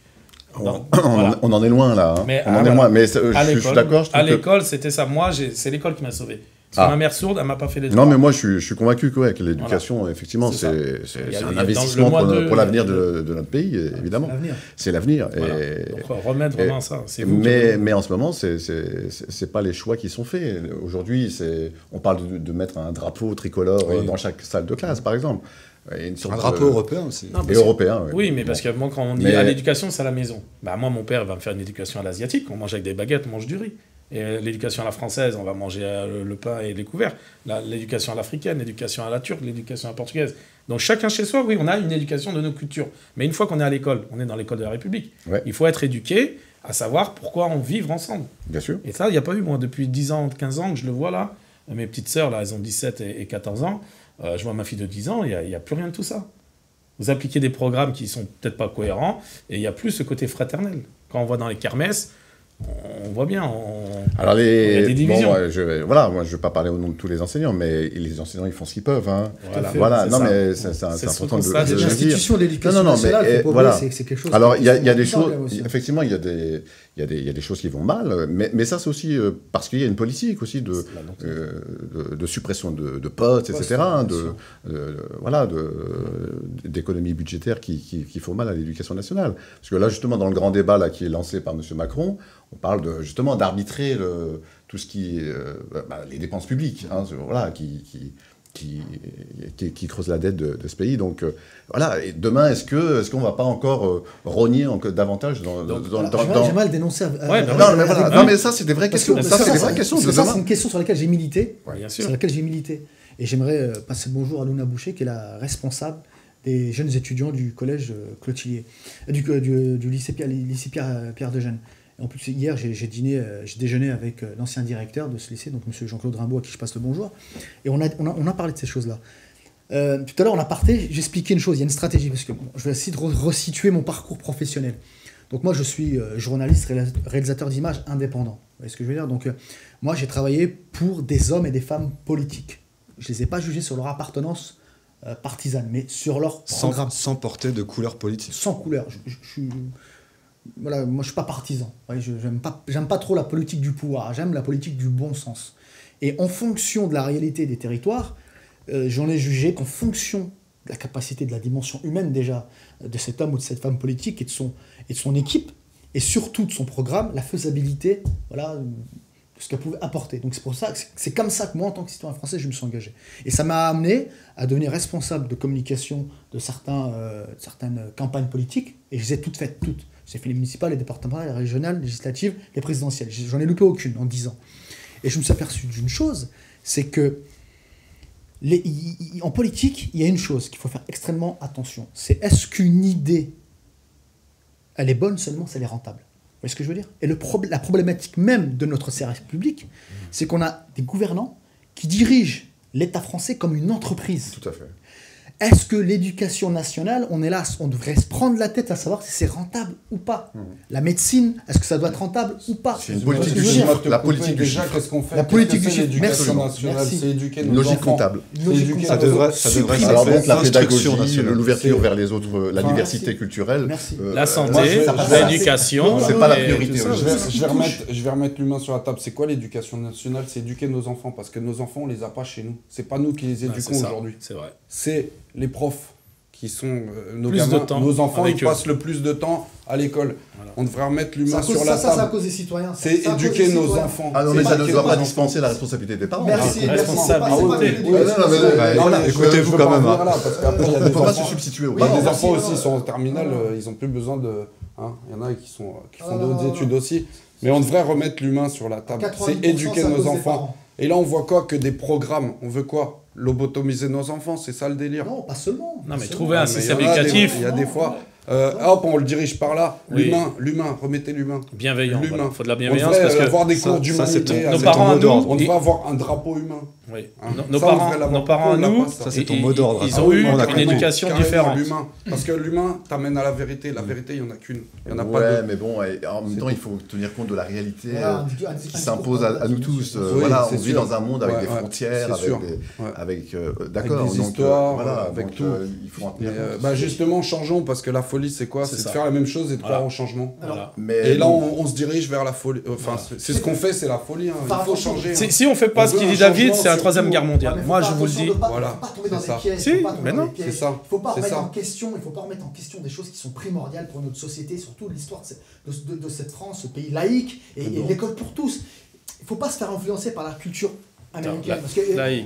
on, en est loin là. Hein. Mais on en est loin. Mais je, suis d'accord. À l'école, c'était ça. Moi, c'est l'école qui m'a sauvé. Ah. ma mère sourde, elle m'a pas fait les Non, mais moi, je suis, je suis convaincu que, l'éducation, effectivement, c'est un investissement pour, l'avenir de, notre pays, évidemment. C'est l'avenir. Donc, remettre vraiment ça. mais, mais en ce moment, c'est n'est pas les choix qui sont faits. Aujourd'hui, on parle de, mettre un drapeau tricolore dans chaque salle de classe, par exemple. un drapeau européen aussi. et européen, oui. mais parce que moi, quand on dit à l'éducation, c'est à la maison. Bah, moi, mon père va me faire une éducation à l'asiatique. On mange avec des baguettes, on mange du riz. Et l'éducation à la française, on va manger euh, le pain et les couverts. L'éducation à l'africaine, l'éducation à la turque, l'éducation à la portugaise. Donc chacun chez soi, oui, on a une éducation de nos cultures. Mais une fois qu'on est à l'école, on est dans l'école de la République. Il faut être éduqué à savoir pourquoi on vit ensemble. Bien sûr. Et ça, il n'y a pas eu, moi, depuis 10 ans, 15 ans que je le vois là. Mes petites sœurs, là, elles ont 17 et 14 ans. Euh, je vois ma fille de 10 ans, il n'y a, a, plus rien de tout ça. Vous appliquez des programmes qui sont peut-être pas cohérents et il n'y a plus ce côté fraternel. Quand on voit dans les kermesses, on voit bien. Alors les, il y a des divisions. je, voilà, moi je ne veux pas parler au nom de tous les enseignants, mais les enseignants ils font ce qu'ils peuvent. Hein. Voilà, non mais c'est important de, de, de L'institution de l'éducation nationale, voilà. c'est quelque chose. Alors il y a, y a des choses, effectivement, il y a des, il y, a des, il y a des choses qui vont mal, mais, mais ça c'est aussi euh, parce qu'il y a une politique aussi de, euh, de, suppression de, de postes, etc. De, voilà, d'économie budgétaire qui, qui, qui font mal à l'éducation nationale. Parce que là justement dans le grand débat là qui est lancé par M. Macron, on parle de, justement d'arbitrer tout ce qui euh, bah, les dépenses publiques, hein, voilà, qui, qui qui, qui, creuse la dette de, ce pays. Donc euh, voilà, et demain, est-ce qu'on est qu'on ne va pas encore euh, rogner encore davantage dans... dans, dans, J'ai mal dénoncé. Ouais, non, mais voilà. non, mais ça, c'est des vraies questions. ça, c'est des vraies questions. ça, c'est une question sur laquelle j'ai milité. sur laquelle j'ai milité. Et j'aimerais passer le bonjour à Luna Boucher, qui est la responsable des jeunes étudiants du collège Clotillier, du, du, du lycée, Pierre, lycée Pierre, Pierre de Gênes. En plus, hier, j'ai dîné, euh, j'ai déjeuné avec euh, l'ancien directeur de ce lycée, donc M. Jean-Claude Rimbaud, à qui je passe le bonjour. Et on a, on a, parlé de ces choses-là. Euh, tout à l'heure, on a parté, j'expliquais une chose, il y a une stratégie, parce que je vais essayer de resituer mon parcours professionnel. Donc moi, je suis journaliste, réalisateur d'images indépendant. Vous voyez ce que je veux dire? Donc moi, j'ai travaillé pour des hommes et des femmes politiques. Je ne les ai pas jugés sur leur appartenance partisane, mais sur leur programme. Sans, porter de couleur politique. Sans couleur. je suis voilà, moi je suis pas partisan. je j'aime pas, pas trop la politique du pouvoir. J'aime la politique du bon sens. Et en fonction de la réalité des territoires, euh, j'en ai jugé qu'en fonction de la capacité de la dimension humaine déjà de cet homme ou de cette femme politique et de son, et de son équipe, et surtout de son programme, la faisabilité, voilà, de ce qu'elle pouvait apporter. Donc c'est pour ça, c'est comme ça que moi, en tant que citoyen français, je me suis engagé. Et ça m'a amené à devenir responsable de communication de certains, euh, certaines campagnes politiques, et je les ai toutes faites, toutes. J'ai fait les municipales, les départementales, les régionales, les législatives, les présidentielles. J'en ai loupé aucune en 10 ans. Et je me suis aperçu d'une chose, c'est que les, en politique, il y a une chose qu'il faut faire extrêmement attention. C'est est-ce qu'une idée, elle est bonne seulement si elle est rentable? Vous voyez ce que je veux dire? Et le la problématique même de notre service public, c'est qu'on a des gouvernants qui dirigent l'État français comme une entreprise. Tout à fait. Est-ce que l'éducation nationale, on est là, on devrait se prendre la tête à savoir si c'est rentable ou pas? Mmh. La médecine, est-ce que ça doit être rentable ou pas? C'est une politique du chiffre. La politique du chiffre. Qu'est-ce qu'on fait? La politique du chiffre. L'éducation nationale, c'est éduquer nos Logique comptable. Logique Ça devrait, ça devrait Alors donc la pédagogie, l'ouverture vers les autres, la diversité culturelle. Euh, la santé, l'éducation. C'est pas la priorité. Je vais remettre l'humain sur la table. C'est quoi l'éducation nationale? C'est éduquer nos enfants parce que nos enfants, on les a pas chez nous. C'est pas nous qui les éduquons aujourd'hui. C'est vrai. C'est les profs qui sont euh, nos gamins, nos enfants, ils passent le plus de temps à l'école. On devrait remettre l'humain sur la table. Ça, c'est à cause des citoyens. C'est éduquer nos enfants. Ah non, mais ça ne doit pas dispenser la responsabilité des parents. Merci. La responsabilité. Écoutez-vous quand même. Il ne faut pas se substituer. Il y a des enfants aussi, ils sont en terminale, euh, ils n'ont plus besoin de... Hein, il y en a qui font d'autres études aussi Mais on devrait remettre l'humain sur la table. C'est éduquer nos enfants. Et là, on voit quoi Que des programmes. On veut quoi? Lobotomiser nos enfants, c'est ça le délire Non, pas seulement. Non, mais trouver un système éducatif. Il y a des fois. Euh, hop, on le dirige par là. L'humain, l'humain, remettez l'humain. Bienveillant. Il faut de la bienveillance. On devrait avoir des cours d'humanité. Nos parents à nous, on devrait avoir un drapeau humain. Oui. Hein. nos, parents, nos parents à nous, ça c'est ton mot d'ordre. Ils ont eu une éducation différente. Parce que l'humain t'amène à la vérité. La vérité, il n'y en a qu'une. Il y en a ouais, pas mais bon, en même temps, il faut tenir compte de la réalité euh, qui s'impose à nous tous. Euh, voilà, on vit dans un monde avec des frontières, avec d'accord, des histoires, avec tout. Il faut en tenir compte. Justement, changeons parce que la folie, c'est quoi C'est de faire la même chose et de croire au changement. Et là, on se dirige vers la folie. Enfin, c'est ce qu'on fait, c'est la folie. Hein. Il faut changer. Hein. Si on fait pas ce qu'il dit David, c'est la troisième guerre mondiale. Moi, je vous le dis. Voilà. Pas tomber dans des pièges. Si, mais non. Il faut pas remettre en question. Il faut pas remettre en question des choses qui sont primordiales pour notre société, surtout l'histoire de cette France, ce pays laïque et l'école pour tous. Il faut pas se faire influencer par la culture américaine.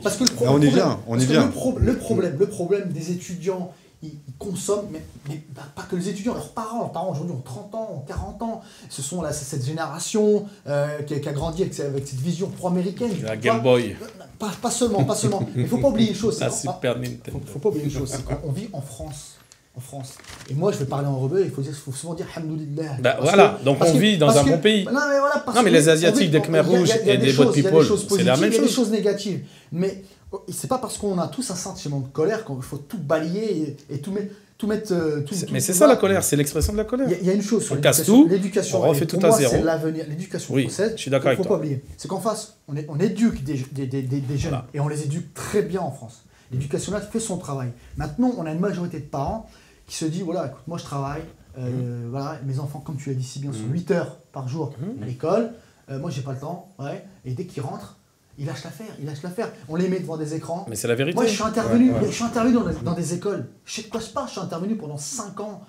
Parce que, le problème, on y vient, on y vient. Le, problème, le problème des étudiants ils, consomment, mais, pas que les étudiants, leurs parents. Leurs parents aujourd'hui ont 30 ans, ont 40 ans. Ce sont là, cette génération euh, qui, a, grandi avec, avec cette vision pro-américaine. La Game Boy. Pas, pas, seulement, pas seulement. Il ne faut pas oublier une chose. La Super Nintendo. Faut, faut pas oublier une chose. on vit en France en France. Et moi, je vais parler en rebeu, il faut, faut souvent dire Hamdoulillah. Bah, voilà, donc on vit dans un bon pays. Non, mais, voilà, non, mais les Asiatiques des Khmer Rouges et des Boat People, c'est la même chose. Il y a des choses négatives. Mais c'est pas parce qu'on a tous un sentiment de colère qu'il faut tout balayer et, tout mettre. Tout mettre euh, mais c'est ça la colère, c'est l'expression de la colère. Il y, a une chose on casse tout, l'éducation. On refait tout à zéro. C'est l'avenir, l'éducation oui, française. Je suis d'accord avec toi. Faut pas oublier. C'est qu'en face, on, est, on éduque des, des, des, des jeunes et on les éduque très bien en France. L'éducation là fait son travail. Maintenant, on a une majorité de parents qui se dit voilà, écoute, moi je travaille, euh, mmh. voilà, mes enfants, comme tu l'as dit si bien, sont 8 mmh. heures par jour mmh. à l'école. Euh, moi, j'ai pas le temps, ouais. Et dès qu'ils rentrent, il lâche l'affaire, il lâche l'affaire. On les met devant des écrans. Mais c'est la vérité. Moi, je suis intervenu, Je suis intervenu dans, des écoles. Je sais quoi je pas, je suis intervenu pendant 5 ans.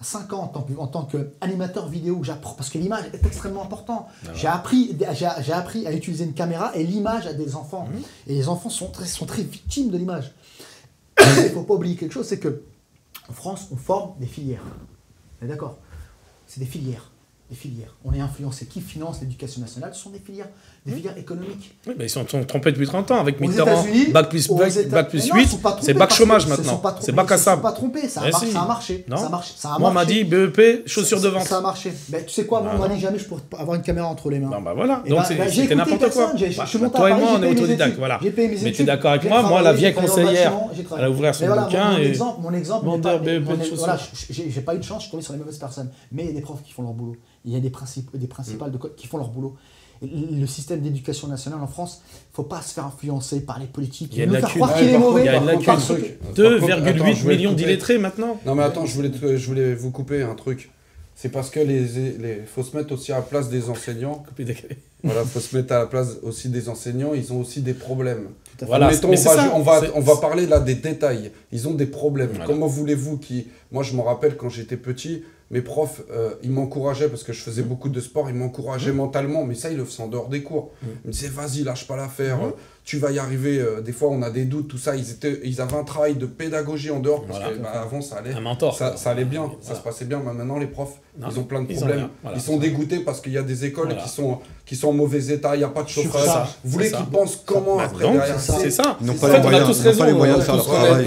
5 ans en tant qu'animateur vidéo, j'apprends parce que l'image est extrêmement importante. Ah j'ai appris, j'ai appris à utiliser une caméra et l'image à des enfants. Mmh. Et les enfants sont très, sont très victimes de l'image. Il ne faut pas oublier quelque chose, c'est que en France, on forme des filières. D'accord? C'est des filières filières. On est influencé. Qui finance l'éducation nationale? Ce sont des filières, des filières économiques. Oui, mais ils sont trompés depuis 30 ans avec Mitterrand. Bac plus, bac, plus 8, c'est bac chômage maintenant. C'est bac à sable. Ils ne sont pas trompés, ça a, marché, ça a marché. Non. Ça a marché. Ça a Moi, on m'a dit BEP, chaussures de vente. Ça a marché. Mais tu sais quoi, moi, on m'a dit jamais je pourrais avoir une caméra entre les mains. Non, bah voilà. Donc bah, c'est n'importe quoi. Bah, toi et moi, on est autodidacte. Voilà. Mais tu es d'accord avec moi Moi, la vieille conseillère, elle a ouvert son bouquin. Mon exemple, voilà, j'ai pas eu de chance, je suis tombé sur les mauvaises personnes. Mais il y a des profs qui font leur boulot il y a des, principes, des principales qui font leur boulot. Le système d'éducation nationale en France, il ne faut pas se faire influencer par les politiques. Il y a une lacune. Il y a une lacune. 2,8 millions d'illettrés maintenant. Non mais attends, je voulais, je voulais vous couper un truc. C'est parce que les, les faut se mettre aussi à la place des enseignants. voilà, faut se mettre à la place aussi des enseignants. Ils ont aussi des problèmes. Voilà, on, va, on, va, on va parler là des détails. Ils ont des problèmes. Comment voulez-vous qui Moi, je me rappelle quand j'étais petit, mes profs, euh, ils m'encourageaient parce que je faisais beaucoup de sport, ils m'encourageaient mmh. mentalement, mais ça, ils le faisaient en dehors des cours. Mmh. Ils me disaient, vas-y, lâche pas l'affaire, mmh. Tu vas y arriver. Euh, des fois, on a des doutes, tout ça. Ils, étaient, ils avaient un travail de pédagogie en dehors parce qu'avant, bah, ça allait. Un mentor. Ça, ça allait bien, ça se passait bien. Mais maintenant, les profs, ils ont plein de problèmes. Ils, sont dégoûtés parce qu'il y a des écoles qui, sont, qui sont en mauvais état, il n'y a pas de chauffage. Vous voulez qu'ils pensent comment après C'est ça. Ils n'ont pas les moyens de faire leur travail.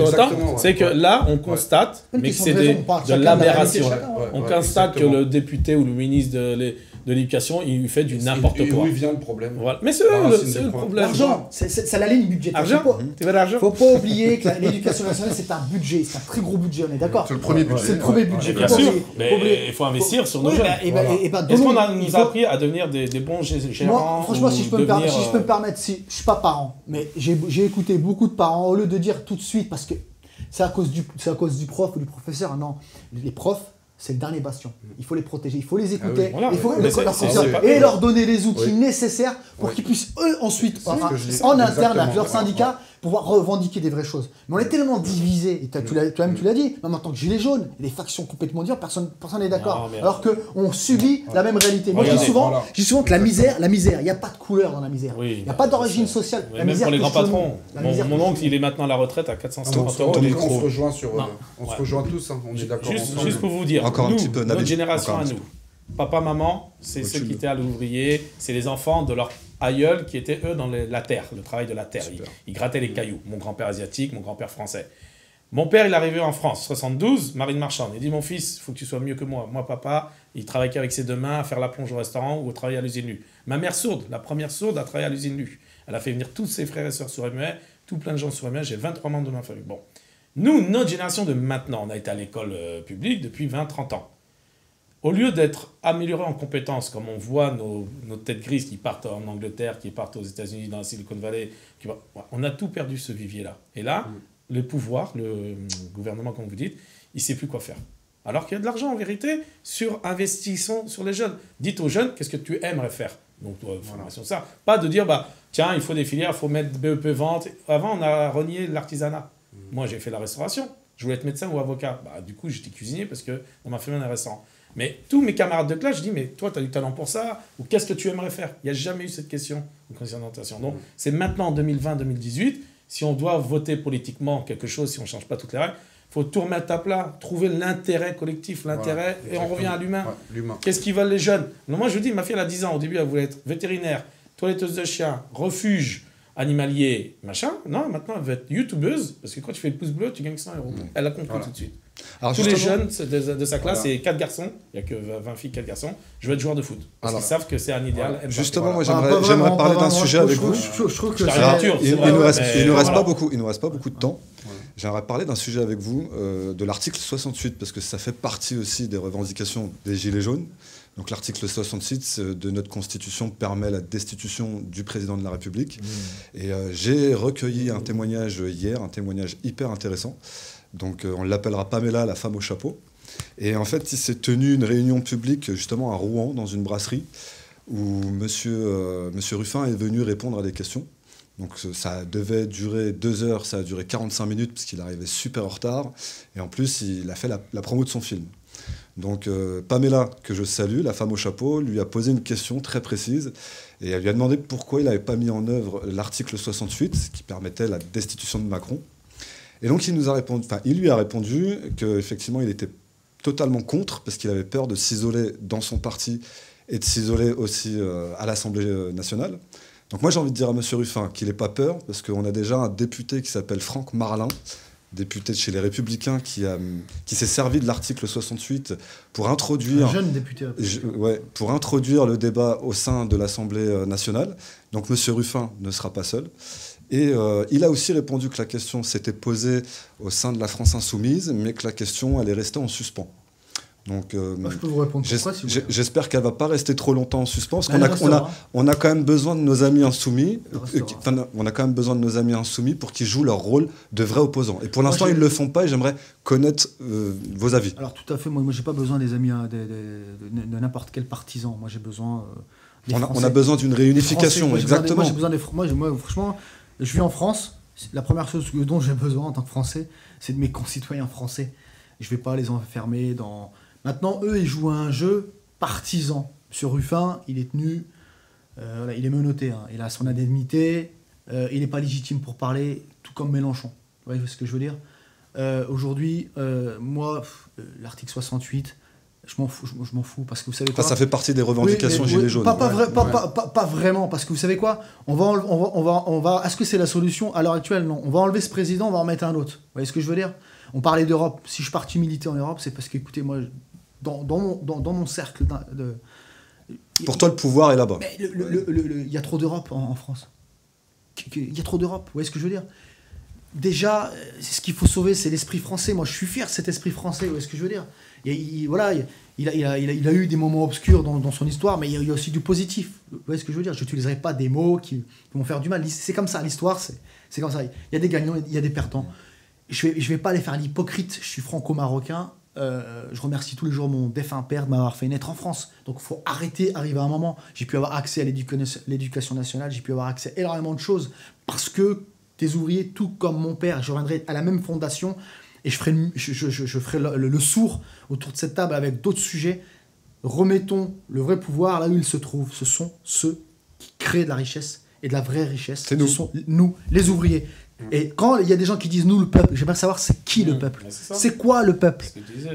C'est que là, on constate, mais que c'est de l'aberration. On constate que le député ou le ministre de de l'éducation, il fait du n'importe quoi. Où vient le problème voilà. Mais c'est le, le, problème. L'argent, c'est la ligne budgétaire. Argent veux l'argent Faut pas oublier que l'éducation nationale, c'est un budget, c'est un très gros budget, on est d'accord C'est le premier budget. C'est le premier budget. bien sûr, mais il faut investir sur nos jeunes. Bah, bah, bah, Est-ce qu'on nous a appris à devenir des, bons gérants Franchement, si je peux me permettre, si je suis pas parent, mais j'ai écouté beaucoup de parents, au lieu de dire tout de suite, parce que c'est à cause du prof ou du professeur, non, les profs, c'est le dernier bastion. Il faut les protéger, il faut les ah écouter, il faut leur et leur donner les outils nécessaires pour qu'ils puissent eux ensuite, en interne avec leur syndicat, pouvoir revendiquer des vraies choses. Mais on est tellement divisé, et toi-même tu l'as dit, même en tant que gilet jaune, les factions complètement dures, personne n'est d'accord. Alors qu'on subit la même réalité. Moi je dis souvent, souvent que la misère, la misère, il n'y a pas de couleur dans la misère. Il n'y a pas d'origine sociale. La même pour les grands patrons. Mon oncle, il est maintenant à la retraite à 450 euros. On se rejoint sur, on se rejoint tous, hein, on est d'accord. Juste pour vous dire, notre génération à nous, Papa, maman, c'est ceux qui étaient à l'ouvrier, c'est les enfants de leur aïeul qui étaient eux dans la terre, le travail de la terre. Ils, grattaient les cailloux. Mon grand-père asiatique, mon grand-père français. Mon père, il est arrivé en France, 72, marine marchande. Il dit Mon fils, il faut que tu sois mieux que moi. Moi, papa, il travaille qu'avec ses deux mains à faire la plonge au restaurant ou au travail à l'usine nue. Ma mère sourde, la première sourde, a travaillé à l'usine nue. Elle a fait venir tous ses frères et sœurs sur ME, tout plein de gens sur ME. J'ai 23 membres de ma famille. Bon. Nous, notre génération de maintenant, on a été à l'école euh, publique depuis 20-30 ans. Au lieu d'être amélioré en compétences, comme on voit nos, têtes grises qui partent en Angleterre, qui partent aux États-Unis, dans la Silicon Valley, on a tout perdu ce vivier-là. Et là, mm. le pouvoir, le gouvernement, comme vous dites, il ne sait plus quoi faire. Alors qu'il y a de l'argent en vérité sur investissons sur les jeunes. Dites aux jeunes, qu'est-ce que tu aimerais faire? Donc, formation, ça. Pas de dire, bah, tiens, il faut des filières, il faut mettre BEP vente. Avant, on a renié l'artisanat. Mm. Moi, j'ai fait la restauration. Je voulais être médecin ou avocat. Bah, du coup, j'étais cuisinier parce que dans ma famille, on est restaurant. Mais tous mes camarades de classe, je dis, mais toi, tu as du talent pour ça Ou qu'est-ce que tu aimerais faire? Il n'y a jamais eu cette question de conscientisation. Donc, c'est maintenant, en 2020-2018, si on doit voter politiquement quelque chose, si on ne change pas toutes les règles, il faut tout remettre à plat, trouver l'intérêt collectif, l'intérêt, et on revient à l'humain. Qu'est-ce qu'ils veulent les jeunes? Moi, je vous dis, ma fille, elle a 10 ans. Au début, elle voulait être vétérinaire, toiletteuse de chien, refuge, animalier, machin. Non, maintenant, elle veut être youtubeuse, parce que quand tu fais le pouce bleu, tu gagnes 100 euros. Elle a compris tout de suite. Alors Tous les jeunes de, sa classe, c'est 4 garçons. Il n'y a que 20 filles, 4 garçons. Je veux être joueur de foot. Parce qu'ils savent que c'est un idéal. Justement, moi, j'aimerais parler d'un sujet avec vous. Je, trouve que il, nous reste, il nous reste pas beaucoup. Il nous reste pas beaucoup de temps. J'aimerais parler d'un sujet avec vous, euh, de l'article 68, parce que ça fait partie aussi des revendications des Gilets jaunes. Donc l'article 68 euh, de notre Constitution permet la destitution du président de la République. Mmh. Et euh, j'ai recueilli un témoignage hier, un témoignage hyper intéressant. Donc on l'appellera Pamela, la femme au chapeau. Et en fait, il s'est tenu une réunion publique justement à Rouen, dans une brasserie, où monsieur, monsieur Ruffin est venu répondre à des questions. Donc ça devait durer deux heures, ça a duré 45 minutes parce qu'il arrivait super en retard. Et en plus, il a fait la, promo de son film. Donc euh, Pamela, que je salue, la femme au chapeau, lui a posé une question très précise et elle lui a demandé pourquoi il n'avait pas mis en œuvre l'article 68 qui permettait la destitution de Macron. Et donc il nous a répondu, enfin il lui a répondu qu'effectivement il était totalement contre parce qu'il avait peur de s'isoler dans son parti et de s'isoler aussi euh, à l'Assemblée nationale. Donc moi j'ai envie de dire à M. Ruffin qu'il n'ait pas peur, parce qu'on a déjà un député qui s'appelle Franck Marlin, député de chez les Républicains, qui, a, qui s'est servi de l'article 68 pour introduire, un jeune député. ouais, pour introduire le débat au sein de l'Assemblée euh, nationale. Donc M. Ruffin ne sera pas seul. Et euh, il a aussi répondu que la question s'était posée au sein de la France insoumise, mais que la question allait rester en suspens. Donc, euh, je peux vous répondre J'espère qu'elle va pas rester trop longtemps en suspens, parce qu'on a, on a, on a quand même besoin de nos amis insoumis. Euh, on a quand même besoin de nos amis insoumis pour qu'ils jouent leur rôle de vrais opposants. Et pour l'instant, ils ne le font pas. Et j'aimerais connaître euh, vos avis. Alors tout à fait. Moi, moi j'ai pas besoin des amis de, n'importe quel partisan. Moi, j'ai besoin. On a, on, a, besoin d'une réunification, exactement. Moi, j'ai besoin des. Moi, moi, franchement, je vis en France. La première chose dont j'ai besoin en tant que Français, c'est de mes concitoyens français. Je vais pas les enfermer dans Maintenant, eux, ils jouent à un jeu partisan. Sur Ruffin, il est tenu, euh, il est menotté, hein. il a son indemnité, euh, il n'est pas légitime pour parler, tout comme Mélenchon. Vous voyez ce que je veux dire? Euh, Aujourd'hui, moi, l'article 68, je m'en fous, je, m'en fous parce que vous savez quoi Ça fait partie des revendications gilets jaunes. Pas, pas, vraiment, parce que vous savez quoi on va, on va, on va, on va Est-ce que c'est la solution à l'heure actuelle? Non. On va enlever ce président, on va en mettre un autre. Vous voyez ce que je veux dire? On parlait d'Europe. Si je suis parti militer en Europe, c'est parce que, écoutez, moi, dans, dans, mon, dans, dans mon cercle de, Pour toi, le pouvoir est là-bas. Il y a trop d'Europe en, France. Il y a trop d'Europe. Vous voyez ce que je veux dire? Déjà, ce qu'il faut sauver, c'est l'esprit français. Moi, je suis fier de cet esprit français. Vous voyez ce que je veux dire? Il, voilà, il a, a, eu des moments obscurs dans, son histoire, mais il y a, aussi du positif. Vous voyez ce que je veux dire? Je n'utiliserai pas des mots qui, vont faire du mal. C'est comme ça, l'histoire, c'est comme ça. Il y a des gagnants, il y a des perdants. Je ne vais, pas aller faire l'hypocrite. Je suis franco-marocain. Euh, je remercie tous les jours mon défunt père de m'avoir fait naître en France. Donc il faut arrêter, arriver à un moment. J'ai pu avoir accès à l'éducation nationale, j'ai pu avoir accès à énormément de choses parce que des ouvriers, tout comme mon père, je reviendrai à la même fondation et je ferai, je, ferai le, sourd autour de cette table avec d'autres sujets. Remettons le vrai pouvoir là où il se trouve. Ce sont ceux qui créent de la richesse et de la vraie richesse. Nous. Ce sont nous, les ouvriers. Et quand il y a des gens qui disent nous le peuple, j'aimerais savoir c'est qui le mmh. peuple C'est quoi le peuple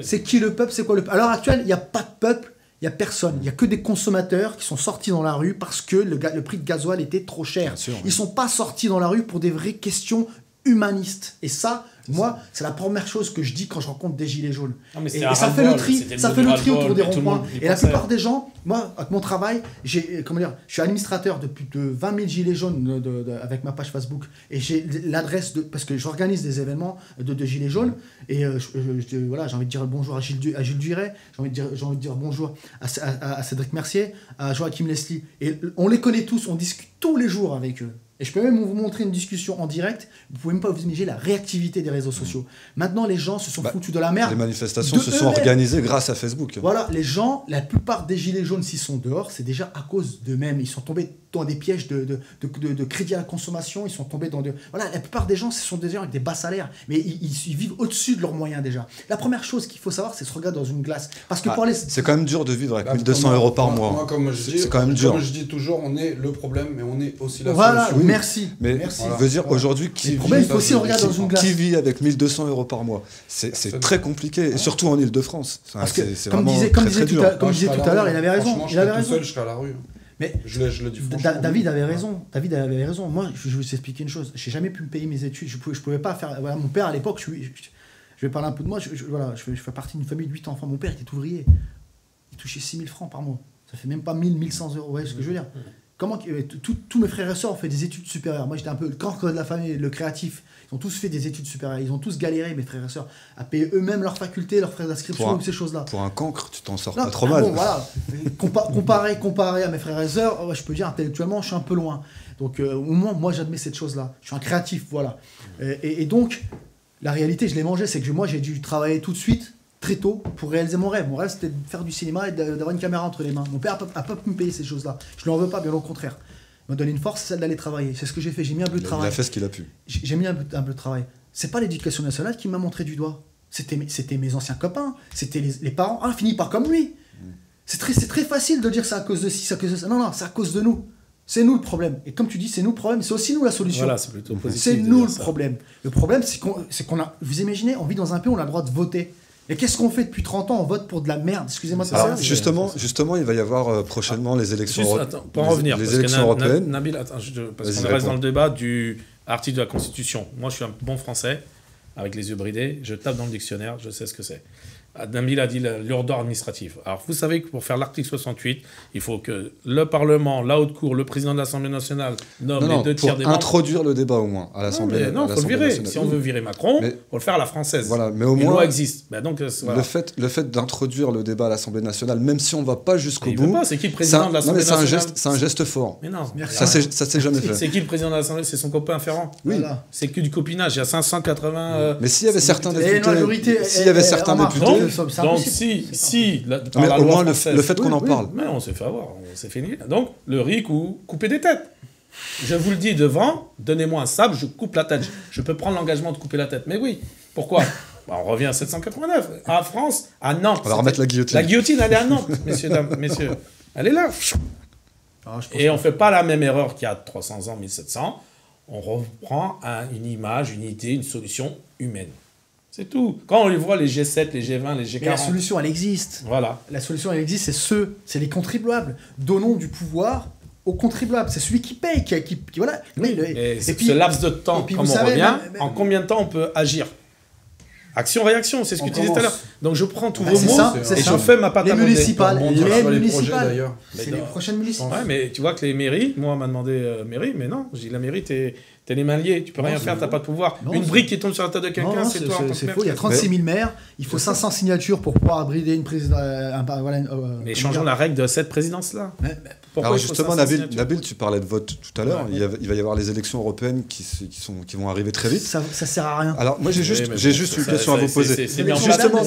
C'est qui le peuple C'est quoi le peuple? À l'heure actuelle, il n'y a pas de peuple, Il n'y a personne. Il n'y a que des consommateurs qui sont sortis dans la rue parce que le, le prix de gasoil était trop cher. Ils ne sont pas sortis dans la rue pour des vraies questions humanistes. Et ça, moi, c'est la première chose que je dis quand je rencontre des gilets jaunes. et, ça fait le tri, ça fait le tri autour des ronds-points. Et la plupart des gens, moi, avec mon travail, j'ai, comment dire, je suis administrateur de plus de 20 000 gilets jaunes avec ma page Facebook. Et j'ai l'adresse de, parce que j'organise des événements de, gilets jaunes. Et euh, voilà, j'ai envie de dire bonjour à Gilles, à Gilles Duret, j'ai envie de dire, j'ai envie de dire bonjour à, à Cédric Mercier, à Joachim Leslie. Et on les connaît tous, on discute tous les jours avec eux. Et je peux même vous montrer une discussion en direct. Vous pouvez même pas vous imaginer la réactivité des réseaux sociaux. Maintenant, les gens se sont bah, foutus de la merde. Les manifestations se sont organisées grâce à Facebook. Voilà, les gens, la plupart des gilets jaunes, s'ils sont dehors, c'est déjà à cause d'eux-mêmes. Ils sont tombés dans des pièges de, de, de, de, crédit à la consommation, ils sont tombés dans de... Voilà, la plupart des gens, ce sont des gens avec des bas salaires, mais ils, vivent au-dessus de leurs moyens déjà. La première chose qu'il faut savoir, c'est se regarder dans une glace. Parce que ah, pour les... C'est quand même dur de vivre avec 1200 bah, euros par mois. comme je dis, c'est quand même dur. Comme je dis toujours, on est le problème, mais on est aussi la voilà, solution. merci. Mais merci. veut dire aujourd'hui, qui, qui, vit avec 1200 euros par mois? C'est très compliqué, et surtout en Ile-de-France. Comme disait tout à l'heure, il avait raison. Il avait raison. Je serais à la rue. Mais je, le dis David avait raison. David avait raison. Moi, je, vais vous expliquer une chose. J'ai jamais pu me payer mes études. Je pouvais, je pouvais pas faire. Voilà, mon père à l'époque, je, je, vais parler un peu de moi. Je, voilà, je, fais partie d'une famille de 8 enfants. Mon père était ouvrier. Il touchait 6000 francs par mois. Ça fait même pas 1000, 1100 euros. Vous voyez ce que je veux dire? Comment tous mes frères et sœurs ont fait des études supérieures. Moi, j'étais un peu le cancre de la famille, le créatif. Ils ont tous fait des études supérieures. Ils ont tous galéré, mes frères et sœurs, à payer eux-mêmes leur faculté, leurs frais d'inscription, ces choses-là. Pour un cancre, tu t'en sors pas trop mal. Bon, voilà. comparé, comparé à mes frères et sœurs, je peux dire intellectuellement, je suis un peu loin. Donc, euh, au moins, moi, j'admets cette chose-là. Je suis un créatif, voilà. Et, donc, la réalité, je l'ai mangé, c'est que moi, j'ai dû travailler tout de suite très tôt pour réaliser mon rêve. Mon rêve, c'était de faire du cinéma et d'avoir une caméra entre les mains. Mon père n'a pas, pu me payer ces choses-là. Je ne lui en veux pas, bien au contraire. Il m'a donné une force, c'est celle d'aller travailler. C'est ce que j'ai fait. J'ai mis un peu de travail. Il a fait ce qu'il a pu. J'ai mis un peu, un peu de travail. C'est pas l'éducation nationale qui m'a montré du doigt. C'était mes anciens copains. C'était les, parents. Ah, fini par comme lui. C'est très, très facile de dire c'est à cause de ci, c'est à cause de ça. Non, non, c'est à cause de nous. C'est nous le problème. Et comme tu dis, c'est nous le problème, c'est aussi nous la solution. Voilà, c'est plutôt positif. C'est nous le problème. Le problème, c'est qu'on a. Vous imaginez, on vit dans un pays où on a le droit de voter. Et qu'est-ce qu'on fait depuis 30 ans? On vote pour de la merde. Excusez-moi de ça. Justement, justement, il va y avoir euh, prochainement les élections, pour en revenir, les élections européennes. Nabil, attends, parce qu'on reste dans le débat du article de la Constitution. Moi, je suis un bon français, avec les yeux bridés. Je tape dans le dictionnaire, je sais ce que c'est. Nabil a dit l'ordre administratif. Alors, vous savez que pour faire l'article 68, il faut que le Parlement, la haute cour, le président de l'Assemblée nationale nomme les deux tiers des membres. introduire le débat au moins à l'Assemblée nationale. Non, il faut le virer. Si on veut virer Macron, il faut le faire à la française. Voilà, mais au moins. loi existe. Ben donc, euh, le fait, le fait d'introduire le débat à l'Assemblée nationale, même si on ne va pas jusqu'au bout. C'est qui le président de l'Assemblée nationale C'est un, geste fort. Mais non, ça s'est jamais fait. C'est qui le président de l'Assemblée? C'est son copain Ferrand. Oui. C'est que du copinage. Il y a 580. Euh, mais s'il y avait certains députés. S'il y avait certains députés si, si, au moins le, fait qu'on en parle. Mais on s'est fait avoir, on s'est fini. Donc, le RIC ou couper des têtes. Je vous le dis devant, donnez-moi un sable, je coupe la tête. Je peux prendre l'engagement de couper la tête. Mais oui, pourquoi? Bah, On revient à 789. À France, à Nantes. On va remettre la guillotine. La guillotine, elle est à Nantes, messieurs, dames, messieurs. Elle est là. Ah, Et on ne fait pas la même erreur qu'il y a 300 ans, 1700. On reprend une image, une idée, une solution humaine. C'est tout. Quand on les voit, les G7, les G20, les G40. Mais la solution, elle existe. Voilà. La solution, elle existe, c'est ceux, c'est les contribuables. Donnons du pouvoir aux contribuables. C'est celui qui paye, qui, qui, voilà. et, puis, ce laps de temps, comme on revient, en combien de temps on peut agir? Action-réaction, c'est ce que tu disais tout à l'heure. Donc je prends tous bah, vos mots et je fais ma patte les municipales, les municipales. C'est les prochaines municipales. Ouais, mais tu vois que les mairies, moi on m'a demandé euh, mairie, mais non, je dis la mairie, t'es T'es les mains liées, tu peux rien faire, t'as pas de pouvoir. Une brique qui tombe sur la tête de quelqu'un, c'est toi. C'est faux, il y a 36 000 maires, il faut 500 signatures pour pouvoir abrider une présidence. Euh, euh, mais changeons la règle de cette présidence-là. Alors justement, Nabil, Nabil, tu parlais de vote tout à l'heure. il, va y avoir les élections européennes qui, qui, sont, qui vont arriver très vite. Ça, ça sert à rien. Alors moi j'ai juste, j'ai juste une question à vous poser. Justement,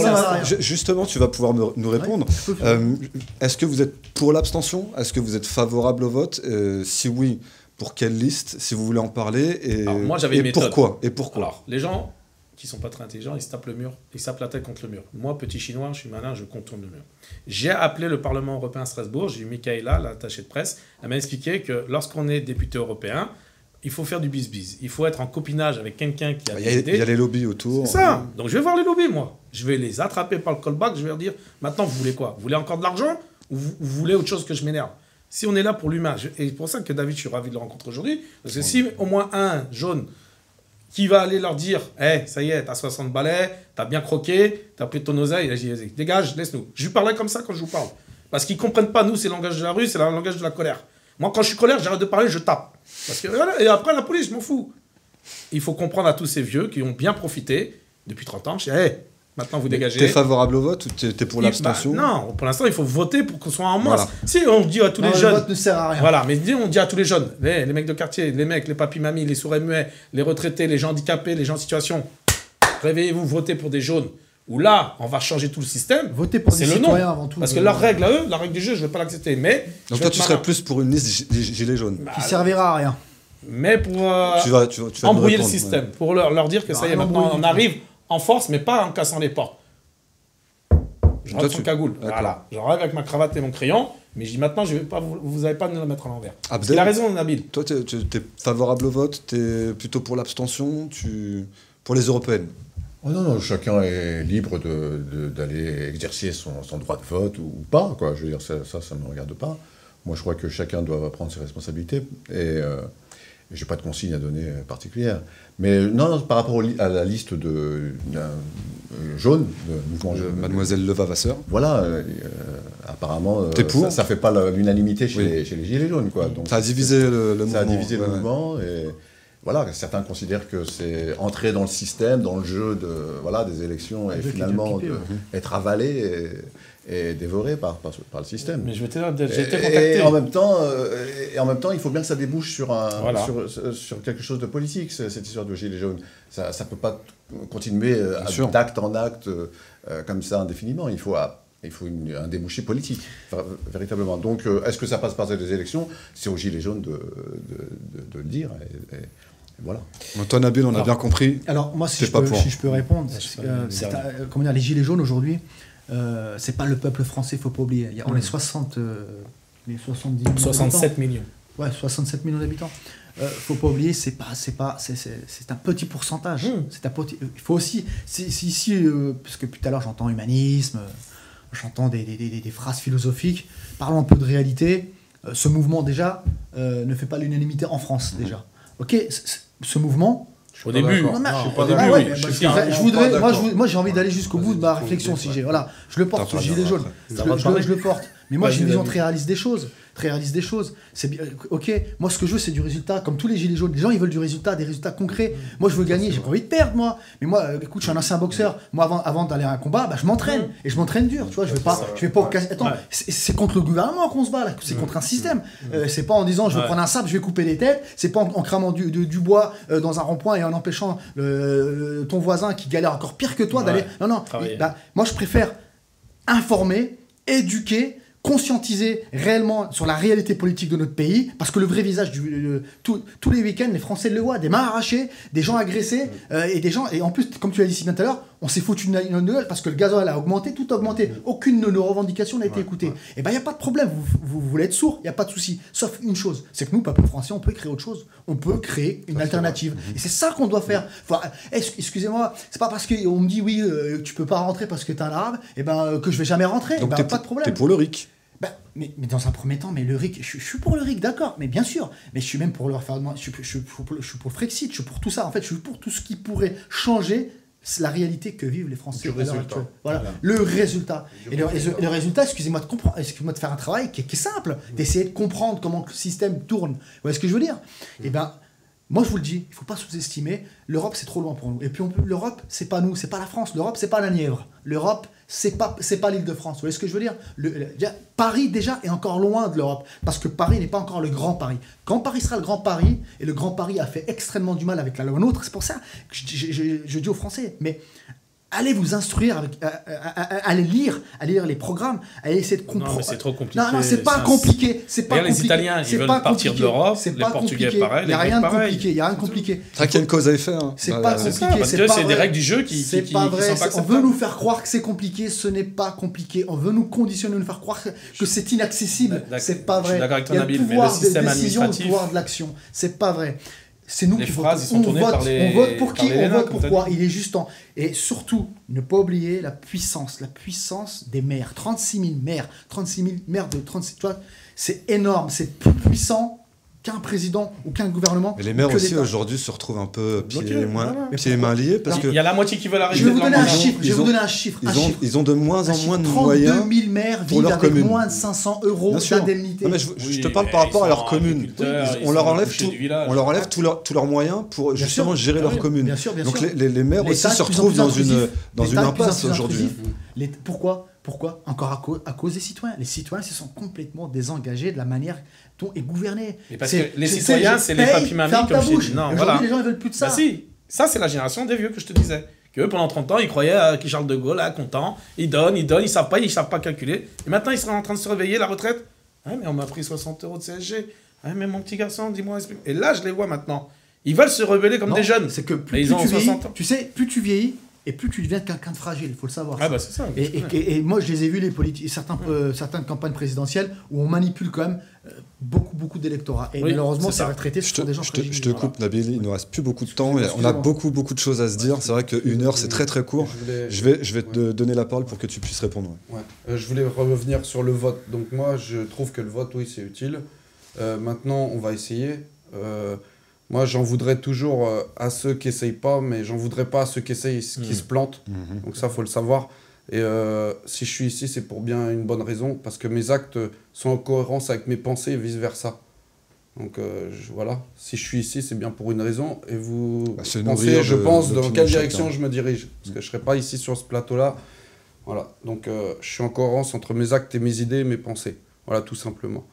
justement, tu vas pouvoir nous répondre. Euh, est-ce que vous êtes pour l'abstention? Est-ce que vous êtes favorable au vote? Si oui, pour quelle liste, si vous voulez en parler, et, moi, j'avais et pourquoi Et pourquoi Alors, les gens qui sont pas très intelligents, ils se tapent le mur, ils se tapent la tête contre le mur. Moi, petit chinois, je suis malin, je contourne le mur. J'ai appelé le Parlement européen à Strasbourg, j'ai eu Michaela, l'attachée de presse, elle m'a expliqué que lorsqu'on est député européen, il faut faire du bis-bis. Il faut être en copinage avec quelqu'un qui a Il y, a les lobbies autour. C'est ça. Donc je vais voir les lobbies, moi. Je vais les attraper par le callback, je vais leur dire, maintenant, vous voulez quoi? Vous voulez encore de l'argent ou vous, voulez autre chose que je m'énerve? Si on est là pour l'humain, et c'est pour ça que David, je suis ravi de le rencontrer aujourd'hui, parce que si au moins un jaune qui va aller leur dire Hé, ça y est, t'as 60 balais, t'as bien croqué, t'as pris ton oseille, vas-y, dégage, laisse-nous. Je lui parlais comme ça quand je vous parle. Parce qu'ils comprennent pas, nous, c'est le langage de la rue, c'est le langage de la colère. Moi, quand je suis colère, j'arrête de parler, je tape. Parce que, et après, la police, je m'en fous. Il faut comprendre à tous ces vieux qui ont bien profité depuis 30 ans. Je dis, hey, Maintenant, vous dégagez. T'es favorable au vote ou t'es pour l'abstention bah, Non, pour l'instant, il faut voter pour qu'on soit en masse. Si on dit à tous les jeunes. Le vote ne sert à rien. Voilà, mais on dit à tous les jeunes, les, mecs de quartier, les mecs, les papis mamies, les sourds muets, les retraités, les gens handicapés, les gens en situation, réveillez-vous, votez pour des jaunes. Ou là, on va changer tout le système. Votez pour des citoyens avant tout. Parce que leur règle à eux, la règle du jeu, je ne vais pas l'accepter. Mais. Donc toi, tu serais plus pour une liste des gilets jaunes. Qui servira à rien. Mais pour euh, embrouiller le système. Pour leur, leur dire que ça y est, maintenant, on arrive en force, mais pas en cassant les portes. Je rentre sans cagoule. Voilà. Je rêve avec ma cravate et mon crayon, mais je dis maintenant, je vais pas, vous n'avez pas de la mettre à l'envers. Il a raison, Nabil. Toi, tu es, favorable au vote Tu es plutôt pour l'abstention tu... Pour les européennes oh non, non, chacun est libre d'aller de, exercer son, son, droit de vote ou, pas. Quoi. Je veux dire, ça, ça ne me regarde pas. Moi, je crois que chacun doit prendre ses responsabilités. Et. Euh, je n'ai pas de consigne à donner particulière. Mais non, par rapport à la liste de euh, jaune, de mouvement jaune. Mademoiselle Leva-Vasseur. Voilà, euh, apparemment, euh, ça ne fait pas l'unanimité chez, les, chez, les Gilets jaunes. Quoi. Donc, ça a divisé le, mouvement. Ça a divisé le mouvement. Et voilà, certains considèrent que c'est entrer dans le système, dans le jeu de, voilà, des élections et finalement être avalé est dévoré par, par, le système. Mais je été contacté. Et en, même temps, euh, et en même temps, il faut bien que ça débouche sur, un, sur, sur, quelque chose de politique, cette histoire de Gilets jaunes. Ça ne peut pas continuer euh, d'acte en acte euh, comme ça indéfiniment. Il faut, il faut un débouché politique, véritablement. Donc, est-ce que ça passe par des élections? C'est aux Gilets jaunes de, de, de, le dire. Et, voilà. Toi, Nabil, on a bien compris. Alors, moi, si, je peux, si je peux, répondre, comment dire, les Gilets jaunes aujourd'hui, euh, c'est pas le peuple français, faut pas oublier. Il y a, on est 60, euh, 70 millions 67 millions. Ouais, 67 millions d'habitants. Euh, faut pas oublier, c'est pas, c'est pas, c'est un petit pourcentage. Hmm. C'est un petit. Il faut aussi, si ici, euh, parce que tout à l'heure j'entends humanisme, j'entends des, des, des, des, phrases philosophiques. Parlons un peu de réalité. ce mouvement déjà ne fait pas l'unanimité en France hmm. déjà. Ok, ce mouvement, au début, je voudrais, moi, moi j'ai envie d'aller jusqu'au bout de ma réflexion. Si j'ai, voilà, je le porte, ce gilet jaune. Je, je, le porte. Mais moi, j'ai une vision très réaliste des choses très réaliste des choses. C'est bien, ok. Moi, ce que je veux, c'est du résultat. Comme tous les gilets jaunes, les gens ils veulent du résultat, des résultats concrets. Moi, je veux gagner. J'ai pas envie de perdre, moi. Mais moi, euh, écoute, je suis un ancien boxeur. Moi, avant, avant d'aller à un combat, bah, je m'entraîne et je m'entraîne dur. Tu vois, je vais pas, je vais pas. Attends, c'est contre le gouvernement qu'on se bat là. C'est contre un système. Euh, c'est pas en disant je vais prendre un sabre, je vais couper des têtes. C'est pas en, cramant du, du bois euh, dans un rond-point et en empêchant ton voisin qui galère encore pire que toi d'aller. Non, non. Bah, moi, je préfère informer, éduquer conscientiser réellement sur la réalité politique de notre pays, parce que le vrai visage du tous les week-ends, les Français le voient, des mains arrachées, des gens agressés, euh, et des gens, et en plus, comme tu l'as dit si bien tout à l'heure, on s'est foutu une, une, parce que le gasoil a augmenté, tout a augmenté, aucune de nos revendications n'a été écoutée. Et eh ben il y a pas de problème, vous, vous, voulez être sourd, il y a pas de souci, sauf une chose, c'est que nous, peuple français, on peut créer autre chose, on peut créer une alternative, et c'est ça qu'on doit faire. Enfin, excusez-moi, c'est pas parce qu'on me dit oui, euh, tu peux pas rentrer parce que tu es un arabe, et eh ben euh, que je vais jamais rentrer, Donc eh ben, pas de problème. T'es pour le RIC bah, mais, mais, dans un premier temps, mais le RIC, je, suis pour le RIC, d'accord, mais bien sûr, mais je suis même pour leur faire. Je suis, je, suis pour, je suis pour le Frexit, je suis pour tout ça. En fait, je suis pour tout ce qui pourrait changer la réalité que vivent les Français à l'heure actuelle. Voilà, le résultat. Et le, résultat, excusez-moi de comprendre, excusez-moi de faire un travail qui est, simple, d'essayer de comprendre comment le système tourne. Vous voyez ce que je veux dire? Eh bien, moi, je vous le dis, il ne faut pas sous-estimer. L'Europe, c'est trop loin pour nous. Et puis, l'Europe, c'est pas nous, c'est pas la France. L'Europe, c'est pas la Nièvre. L'Europe, c'est pas c'est pas l'île de France. Vous voyez ce que je veux dire? Paris déjà est encore loin de l'Europe parce que Paris n'est pas encore le grand Paris. Quand Paris sera le grand Paris et le grand Paris a fait extrêmement du mal avec la loi nôtre, c'est pour ça que je dis aux Français, mais allez vous instruire, avec, euh, euh, euh, allez lire, allez lire les programmes, allez essayer de comprendre. Non, mais c'est trop compliqué. Non, non, c'est pas compliqué. C'est pas compliqué. Les Italiens, ils veulent partir de l'Europe. Les Portugais, pareil. Il n'y a rien de compliqué. Il y a rien de compliqué. C'est qu'il y a une cause à effet. Hein. C'est pas compliqué. C'est des règles du jeu qui. C'est pas vrai. On veut nous faire croire que c'est compliqué. Ce n'est pas compliqué. On veut nous conditionner, nous faire croire que c'est inaccessible. C'est pas vrai. Je suis d'accord avec ton Nabil, mais le système administratif. Le pouvoir de l'action. C'est pas vrai c'est nous Les qui phrases, votons. ils sont tournées on vote, par les- on vote pour qui On vote pourquoi. Il est juste temps. Et surtout, ne pas oublier la puissance, la puissance des maires. 36 000 maires, 36 000 maires de 36. Tu vois, c'est énorme, c'est plus puissant qu'un président ou qu'un gouvernement. Mais les maires aussi aujourd'hui se retrouvent un peu pieds et mains, voilà. pieds et mains liés parce que Il y a la moitié qui veulent arrêter Je vais vous donner un chiffre. Je vais ils vous ont- donner un chiffre. ils un ont, chiffre. ils ont de moins en chiffre. moins de 32 moyens. 000 maires pour vivent leur avec commune. moins de 500 euros Bien sûr. d'indemnité. Je, je Oui, te parle par rapport à leur commune. agriculteurs, Ils- ils on leur enlève tout, village. on leur enlève tous leurs moyens pour Bien justement sûr. gérer Ah leur commune. bien sûr, bien Donc sûr. les, les- les maires aussi se retrouvent dans une dans impasse aujourd'hui. Pourquoi Pourquoi Encore à, cause, à cause des citoyens. Les citoyens se sont complètement désengagés de la manière dont est gouverné. Et parce que les citoyens, c'est les paye, papy mamies, ferme comme je dit. Non, voilà. les gens ils veulent plus de ça. Bah si, ça c'est la génération des vieux que je te disais. Que eux, pendant 30 ans, ils croyaient à Charles de Gaulle, là, content. Ils donnent, ils donnent, ils savent pas, ils savent pas calculer. Et maintenant, ils seraient en train de se réveiller, la retraite. Ah, mais on m'a pris 60 euros de CSG. Ah, mais mon petit garçon, dis-moi. explique. Et là, je les vois maintenant. Ils veulent se rebeller comme Non, des jeunes. C'est que plus, Mais ils plus ont tu vieillis, 60 ans. tu sais, plus tu vieillis et plus tu deviens quelqu'un de fragile. Il faut le savoir. Ah, ça. bah c'est ça. Et, je et- connais. et- et moi, je les ai vus, les politiques, certains, euh, certaines campagnes présidentielles où on manipule quand même euh, beaucoup, beaucoup d'électorats. Et Oui, malheureusement, ça. retraités, ce Je sont te, des gens je te- fragiles. je te coupe, Nabil, il ne reste plus beaucoup de temps. et On a Excusez-moi. beaucoup, beaucoup de choses à se dire. C'est vrai qu'une heure, c'est très, très court. Je voulais- Je vais, je vais te donner la parole pour que tu puisses répondre. Ouais. Euh, je voulais revenir sur le vote. Donc moi, je trouve que le vote, oui, c'est utile. Euh, maintenant, on va essayer. Moi, j'en voudrais toujours euh, à ceux qui essayent pas, mais j'en voudrais pas à ceux qui essayent, qui Mhm. se plantent. Donc ça, faut le savoir. Et euh, si je suis ici, c'est pour bien une bonne raison, parce que mes actes sont en cohérence avec mes pensées et vice-versa. Donc euh, je- voilà, si je suis ici, c'est bien pour une raison. Et vous Bah, se pensez, je de- pense, dans quelle chacun. direction je me dirige. Parce que je ne serai pas ici sur ce plateau-là. Voilà, donc euh, je suis en cohérence entre mes actes et mes idées et mes pensées. Voilà, tout simplement.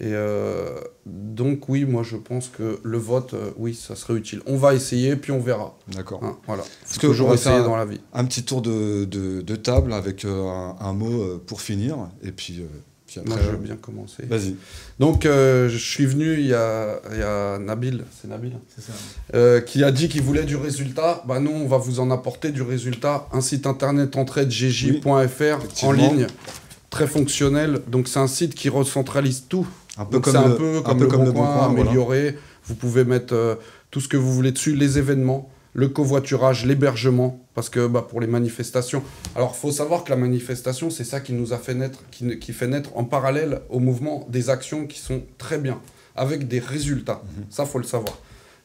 Et euh, donc oui, moi je pense que le vote, euh, oui, ça serait utile. On va essayer, puis on verra. D'accord. Hein, voilà. Parce que toujours essayer dans la vie. Un petit tour de, de- de table avec euh, un, un mot euh, pour finir. Et puis, euh, puis après. Moi, je veux bien commencer. Vas-y. Donc, euh, je suis venu, il y a, il y a Nabil, c'est Nabil, C'est ça. euh, qui a dit qu'il voulait du résultat. Bah, nous, on va vous en apporter du résultat. Un site internet entraidegj.fr en effectivement. ligne, très fonctionnel. Donc, c'est un site qui recentralise tout. Un peu Donc, comme c'est un le- peu un comme peu le, comme bon le Bon coin, Coin, voilà. amélioré. Vous pouvez mettre euh, tout ce que vous voulez dessus, les événements, le covoiturage, l'hébergement, parce que bah, pour les manifestations. Alors, faut savoir que la manifestation, c'est ça qui nous a fait naître, qui, qui fait naître en parallèle au mouvement des actions qui sont très bien, avec des résultats. Mhm. Ça, faut le savoir.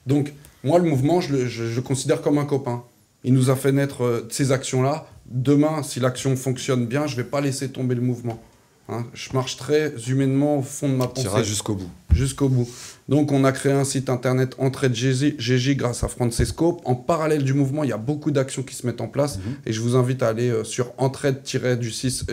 Donc, moi, le mouvement, je le, je- je le considère comme un copain. Il nous a fait naître euh, ces actions-là. Demain, si l'action fonctionne bien, je vais pas laisser tomber le mouvement. Hein, je marche très humainement au fond de ma pensée iras jusqu'au bout. jusqu'au bout. Donc on a créé un site internet Entraide GJ, GJ grâce à Francesco. En parallèle du mouvement, il y a beaucoup d'actions qui se mettent en place et je vous invite à aller euh, sur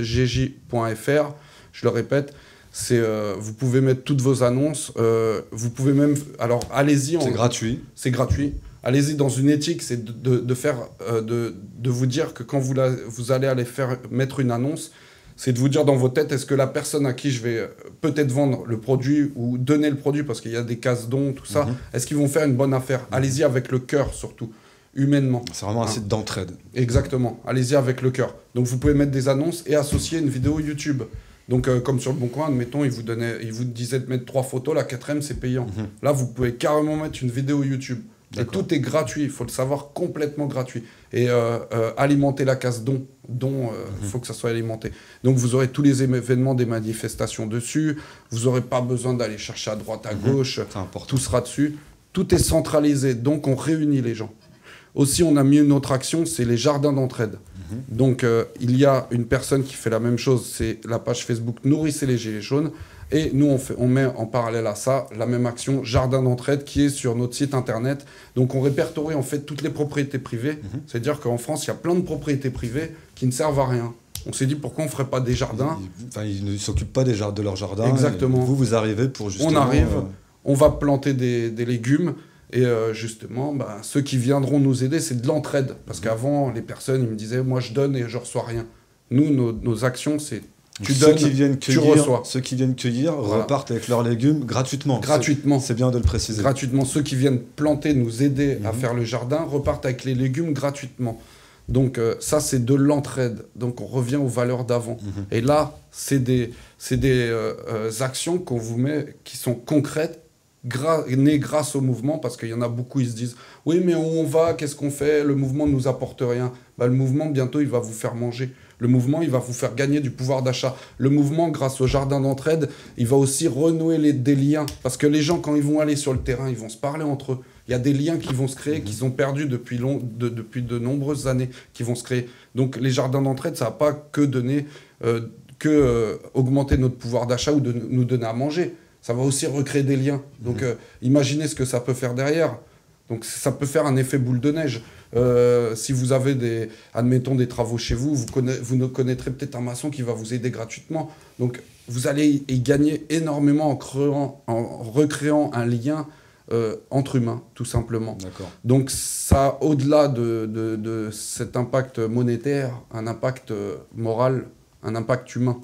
entraide-du6gj.fr. Je le répète, c'est euh, vous pouvez mettre toutes vos annonces, euh, vous pouvez même alors allez-y C'est gratuit. c'est gratuit. Allez-y dans une éthique, c'est de, de- de faire, de, de vous dire que quand vous, la- vous allez aller faire mettre une annonce, c'est de vous dire dans vos têtes, est-ce que la personne à qui je vais euh, peut-être vendre le produit ou donner le produit, parce qu'il y a des cases dons, tout ça, Mhm. est-ce qu'ils vont faire une bonne affaire? Allez-y avec le cœur surtout, humainement. C'est vraiment un Ah. site d'entraide. Exactement, allez-y avec le cœur. Donc vous pouvez mettre des annonces et associer une vidéo YouTube. Donc euh, comme sur le Bon Coin, admettons, il vous, donnait, il vous disait de mettre trois photos, la quatrième c'est payant. Mhm. Là, vous pouvez carrément mettre une vidéo YouTube. Et tout est gratuit, il faut le savoir, complètement gratuit. Et euh, euh, alimenter la case don, don, il Mhm. faut que ça soit alimenté. Donc vous aurez tous les événements des manifestations dessus, vous n'aurez pas besoin d'aller chercher à droite, à Mhm. gauche, tout sera dessus. Tout est centralisé, donc on réunit les gens. Aussi, on a mis une autre action, c'est les jardins d'entraide. Mhm. Donc, euh, il y a une personne qui fait la même chose, c'est la page Facebook Nourrissez les Gilets jaunes. Et nous, on, fait, on met en parallèle à ça la même action Jardin d'entraide qui est sur notre site internet. Donc, on répertorie en fait toutes les propriétés privées. Mhm. C'est-à-dire qu'en France, il y a plein de propriétés privées qui ne servent à rien. On s'est dit pourquoi on ne ferait pas des jardins? Ils, enfin, ils ne s'occupent pas des de leur jardin. Exactement. Vous, vous arrivez pour justement. arrive. euh, on va planter des, des légumes. Et euh, justement, bah, ceux qui viendront nous aider, c'est de l'entraide. Parce qu'avant, les personnes, ils me disaient, moi je donne et je reçois rien. Nous, nos, nos actions, c'est tu ceux donnes, qui viennent tu cueillir, reçois. Ceux qui viennent cueillir Voilà. repartent avec leurs légumes gratuitement. gratuitement. C'est bien de le préciser. Gratuitement. Ceux qui viennent planter, nous aider à Mhm. faire le jardin, repartent avec les légumes gratuitement. Donc euh, ça, c'est de l'entraide. Donc on revient aux valeurs d'avant. Mhm. Et là, c'est des, des euh, euh, actions qu'on vous met qui sont concrètes né grâce au mouvement, parce qu'il y en a beaucoup, ils se disent Oui, mais où on va? Qu'est-ce qu'on fait? Le mouvement ne nous apporte rien. Bah, le mouvement, bientôt, il va vous faire manger. Le mouvement, il va vous faire gagner du pouvoir d'achat. Le mouvement, grâce au jardin d'entraide, il va aussi renouer les, des liens. Parce que les gens, quand ils vont aller sur le terrain, ils vont se parler entre eux. Il y a des liens qui vont se créer, qu'ils ont perdus depuis, long, de, depuis de nombreuses années, qui vont se créer. Donc les jardins d'entraide, ça n'a pas que donner, euh, que euh, augmenter notre pouvoir d'achat ou de nous donner à manger. Ça va aussi recréer des liens. Donc euh, imaginez ce que ça peut faire derrière. Donc ça peut faire un effet boule de neige. Si vous avez des, admettons, des travaux chez vous, vous, vous connaîtrez peut-être un maçon qui va vous aider gratuitement. Donc vous allez y gagner énormément en, créant, en recréant un lien euh, entre humains, tout simplement. Donc ça, au-delà de, de, cet impact monétaire, un impact euh, moral, un impact humain.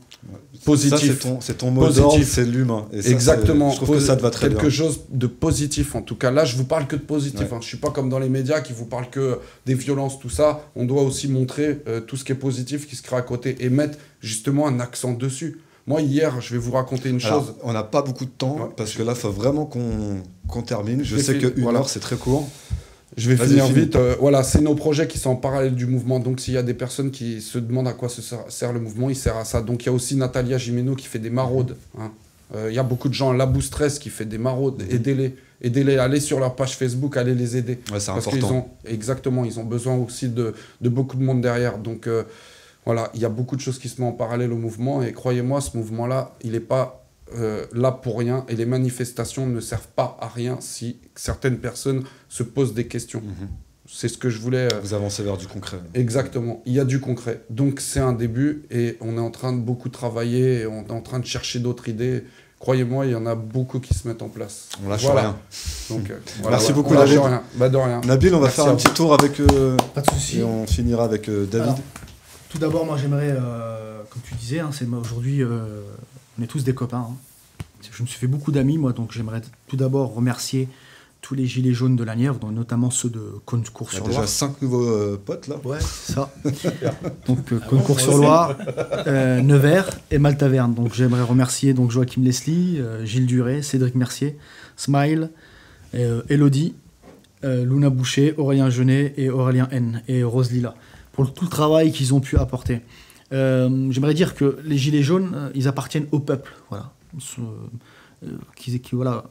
Positif. C'est ton, mot d'ordre, c'est l'humain. Exactement. je trouve que ça te va très Quelque chose de positif, en tout cas. Là, je vous parle que de positif. Hein. Je suis pas comme dans les médias qui vous parlent que des violences, tout ça. On doit aussi montrer euh, tout ce qui est positif qui se crée à côté et mettre justement un accent dessus. Moi, hier, je vais vous raconter une chose. On n'a pas beaucoup de temps parce que là, il faut vraiment qu'on termine. Je, sais qu'une heure, c'est très court. Je vais finir vite. Euh, voilà, c'est nos projets qui sont en parallèle du mouvement. Donc, s'il y a des personnes qui se demandent à quoi se sert, le mouvement, il sert à ça. Donc, il y a aussi Natalia Jimeno qui fait des maraudes. Hein. Euh, il y a beaucoup de gens, Labou Stress qui fait des maraudes. Mhm. Aidez-les. Aidez-les, allez sur leur page Facebook, allez les aider. c'est important. Ont, exactement, ils ont besoin aussi de, de beaucoup de monde derrière. Donc, euh, voilà, il y a beaucoup de choses qui se mettent en parallèle au mouvement et croyez-moi, ce mouvement-là, il n'est pas euh, là pour rien et les manifestations ne servent pas à rien si certaines personnes se posent des questions. Mhm. C'est ce que je voulais. Euh, Vous avancez vers du concret. Exactement. Il y a du concret. Donc c'est un début et on est en train de beaucoup travailler et on est en train de chercher d'autres idées. Croyez-moi, il y en a beaucoup qui se mettent en place. On lâche rien. Donc, euh, Merci beaucoup, Nabil. Bah, de rien. Nabil, on va faire un petit tour avec. Pas de souci. Et on finira avec David. Tout d'abord, moi j'aimerais, euh, comme tu disais, hein, c'est aujourd'hui, euh, on est tous des copains. Hein. Je me suis fait beaucoup d'amis, moi, donc j'aimerais tout d'abord remercier tous les gilets jaunes de la Nièvre, notamment ceux de Concours-sur-Loire. Il y a déjà cinq nouveaux euh, potes là. Ouais, ça. donc Concours-sur-Loire, Nevers et Maltaverne. Donc j'aimerais remercier donc Joachim Leslie, Gilles Duret, Cédric Mercier, Smile, Elodie, Luna Boucher, Aurélien Genet et Aurélien N et Rose Lila pour tout le travail qu'ils ont pu apporter. Euh, j'aimerais dire que les Gilets jaunes, euh, ils appartiennent au peuple. Voilà. Euh, qu'ils, voilà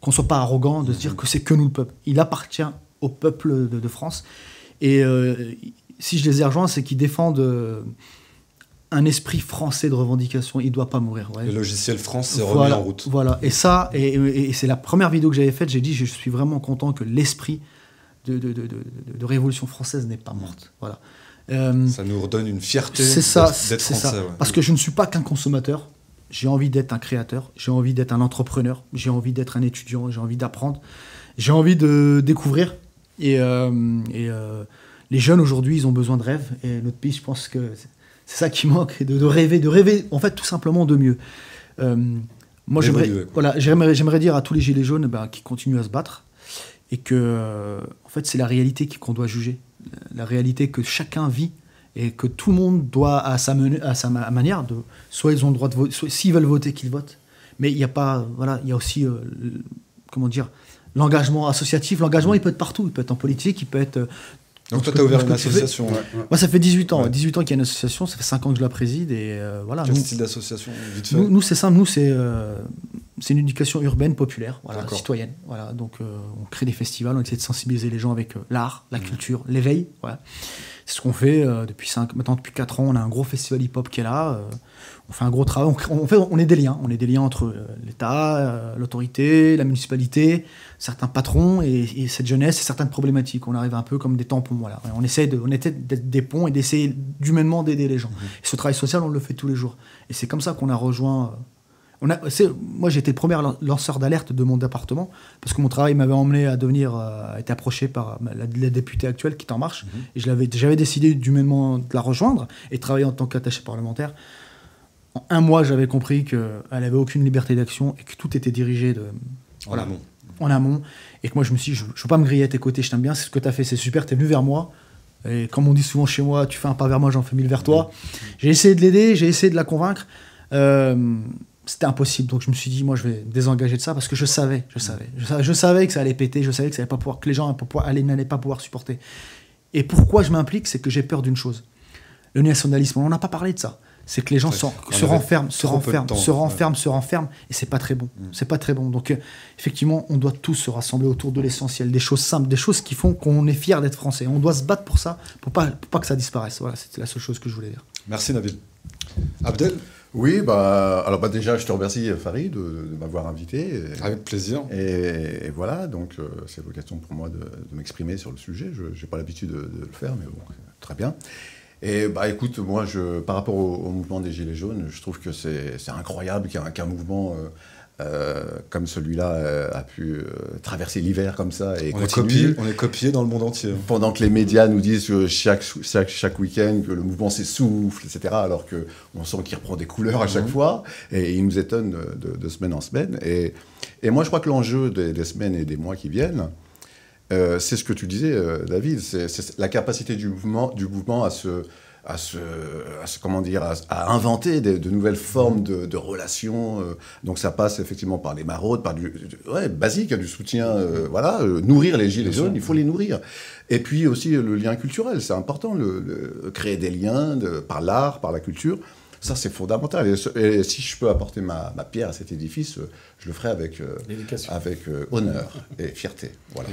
qu'on ne soit pas arrogant de se dire que c'est que nous le peuple. Il appartient au peuple de, France. Et si je les ai rejoints, c'est qu'ils défendent un esprit français de revendication. Il ne doit pas mourir. Le logiciel France s'est remis en route. Voilà. Et ça, et, et c'est la première vidéo que j'avais faite, j'ai dit je suis vraiment content que l'esprit de, de, Révolution française n'est pas morte. Voilà. Euh, ça nous redonne une fierté d'être français. Ça. Parce que je ne suis pas qu'un consommateur. J'ai envie d'être un créateur, j'ai envie d'être un entrepreneur, j'ai envie d'être un étudiant, j'ai envie d'apprendre, j'ai envie de découvrir. Et, euh, et euh, les jeunes aujourd'hui, ils ont besoin de rêves. Et notre pays, je pense que c'est ça qui manque, de, de, rêver, de rêver, en fait, tout simplement de mieux. moi, j'aimerais, voilà, j'aimerais, dire à tous les gilets jaunes ben, qui continuent à se battre, et que, en fait, c'est la réalité qu'on doit juger la réalité que chacun vit et que tout le monde doit à sa, à sa manière de soit ils ont le droit de voter s'ils veulent voter qu'ils votent. Mais il n'y a pas voilà il y a aussi euh, comment dire l'engagement associatif l'engagement il peut être partout. Il peut être en politique il peut être euh, donc toi, tu as ouvert une association Moi, ça fait 18 ans. 18 ans qu'il y a une association, ça fait 5 ans que je la préside. Et euh, voilà. Quel style d'association Nous, nous c'est simple, nous, c'est c'est une éducation urbaine populaire, voilà, citoyenne. Voilà, donc euh, on crée des festivals, on essaie de sensibiliser les gens avec euh, l'art, la mmh. culture, l'éveil. Voilà. C'est ce qu'on fait euh, depuis cinq, maintenant depuis 4 ans. On a un gros festival hip-hop qui est là. On fait un gros travail. On, fait, on est des liens. On est des liens entre l'État, l'autorité, la municipalité, certains patrons et, cette jeunesse et certaines problématiques. On arrive un peu comme des tampons. Voilà. On essaie de, on d'être des ponts et d'essayer d'humainement d'aider les gens. Mmh. Et ce travail social, on le fait tous les jours. Et c'est comme ça qu'on a rejoint on a, moi, j'étais le premier lanceur d'alerte de mon département, parce que mon travail m'avait emmené à devenir, euh, à être approché par la, députée actuelle qui est en marche, mhm. et j'avais décidé d'humainement de la rejoindre et travailler en tant qu'attaché parlementaire. En un mois, j'avais compris qu'elle n'avait aucune liberté d'action et que tout était dirigé de, en amont. En amont. Et que moi, je me suis dit, je ne veux pas me griller à tes côtés, je t'aime bien, c'est ce que tu as fait, c'est super, tu es venu vers moi. Et comme on dit souvent chez moi, tu fais un pas vers moi, j'en fais mille vers toi. J'ai essayé de l'aider, j'ai essayé de la convaincre. Euh, c'était impossible. Donc je me suis dit, moi, je vais désengager de ça parce que je savais, je savais, je savais, que ça allait péter, je savais que ça allait pas pouvoir, que les gens n'allaient pas pouvoir supporter. Et pourquoi je m'implique, c'est que j'ai peur d'une chose. Le nationalisme, on n'a pas parlé de ça. C'est que les gens se renferment, se renferment, se renferment, se renferment, et c'est pas très bon. Mm. C'est pas très bon. Donc euh, effectivement, on doit tous se rassembler autour de l'essentiel, des choses simples, des choses qui font qu'on est fier d'être français. On doit se battre pour ça, pour pas, pour pas que ça disparaisse. Voilà, c'était la seule chose que je voulais dire. Merci Nabil. Abdel? Oui, bah, alors bah déjà, je te remercie, Farid, de, m'avoir invité. Avec plaisir. Et, voilà, donc euh, c'est l'occasion pour moi de, m'exprimer sur le sujet. Je n'ai pas l'habitude de, le faire, mais bon, très bien. Et bah écoute, moi, je, par rapport au, mouvement des Gilets jaunes, je trouve que c'est incroyable qu'un mouvement euh, euh, comme celui-là euh, a pu euh, traverser l'hiver comme ça et on Est copié, on est copié dans le monde entier. Pendant que les médias nous disent chaque, chaque, chaque week-end que le mouvement s'essouffle, etc., alors qu'on sent qu'il reprend des couleurs à chaque mhm. fois, et il nous étonne de, semaine en semaine. Et, et, moi, je crois que l'enjeu des, semaines et des mois qui viennent, c'est ce que tu disais, David, c'est la capacité du mouvement, du mouvement à se à se, comment dire, à, inventer de nouvelles formes de, relations. Euh. donc ça passe effectivement par les maraudes, par du, ouais, basique, du soutien, euh, voilà, euh, nourrir les gilets jaunes, il faut les nourrir. Et puis aussi le lien culturel, c'est important, le, créer des liens par l'art, par la culture. Ça, c'est fondamental. Et, si je peux apporter ma, pierre à cet édifice, je le ferai avec, avec honneur et fierté. Voilà.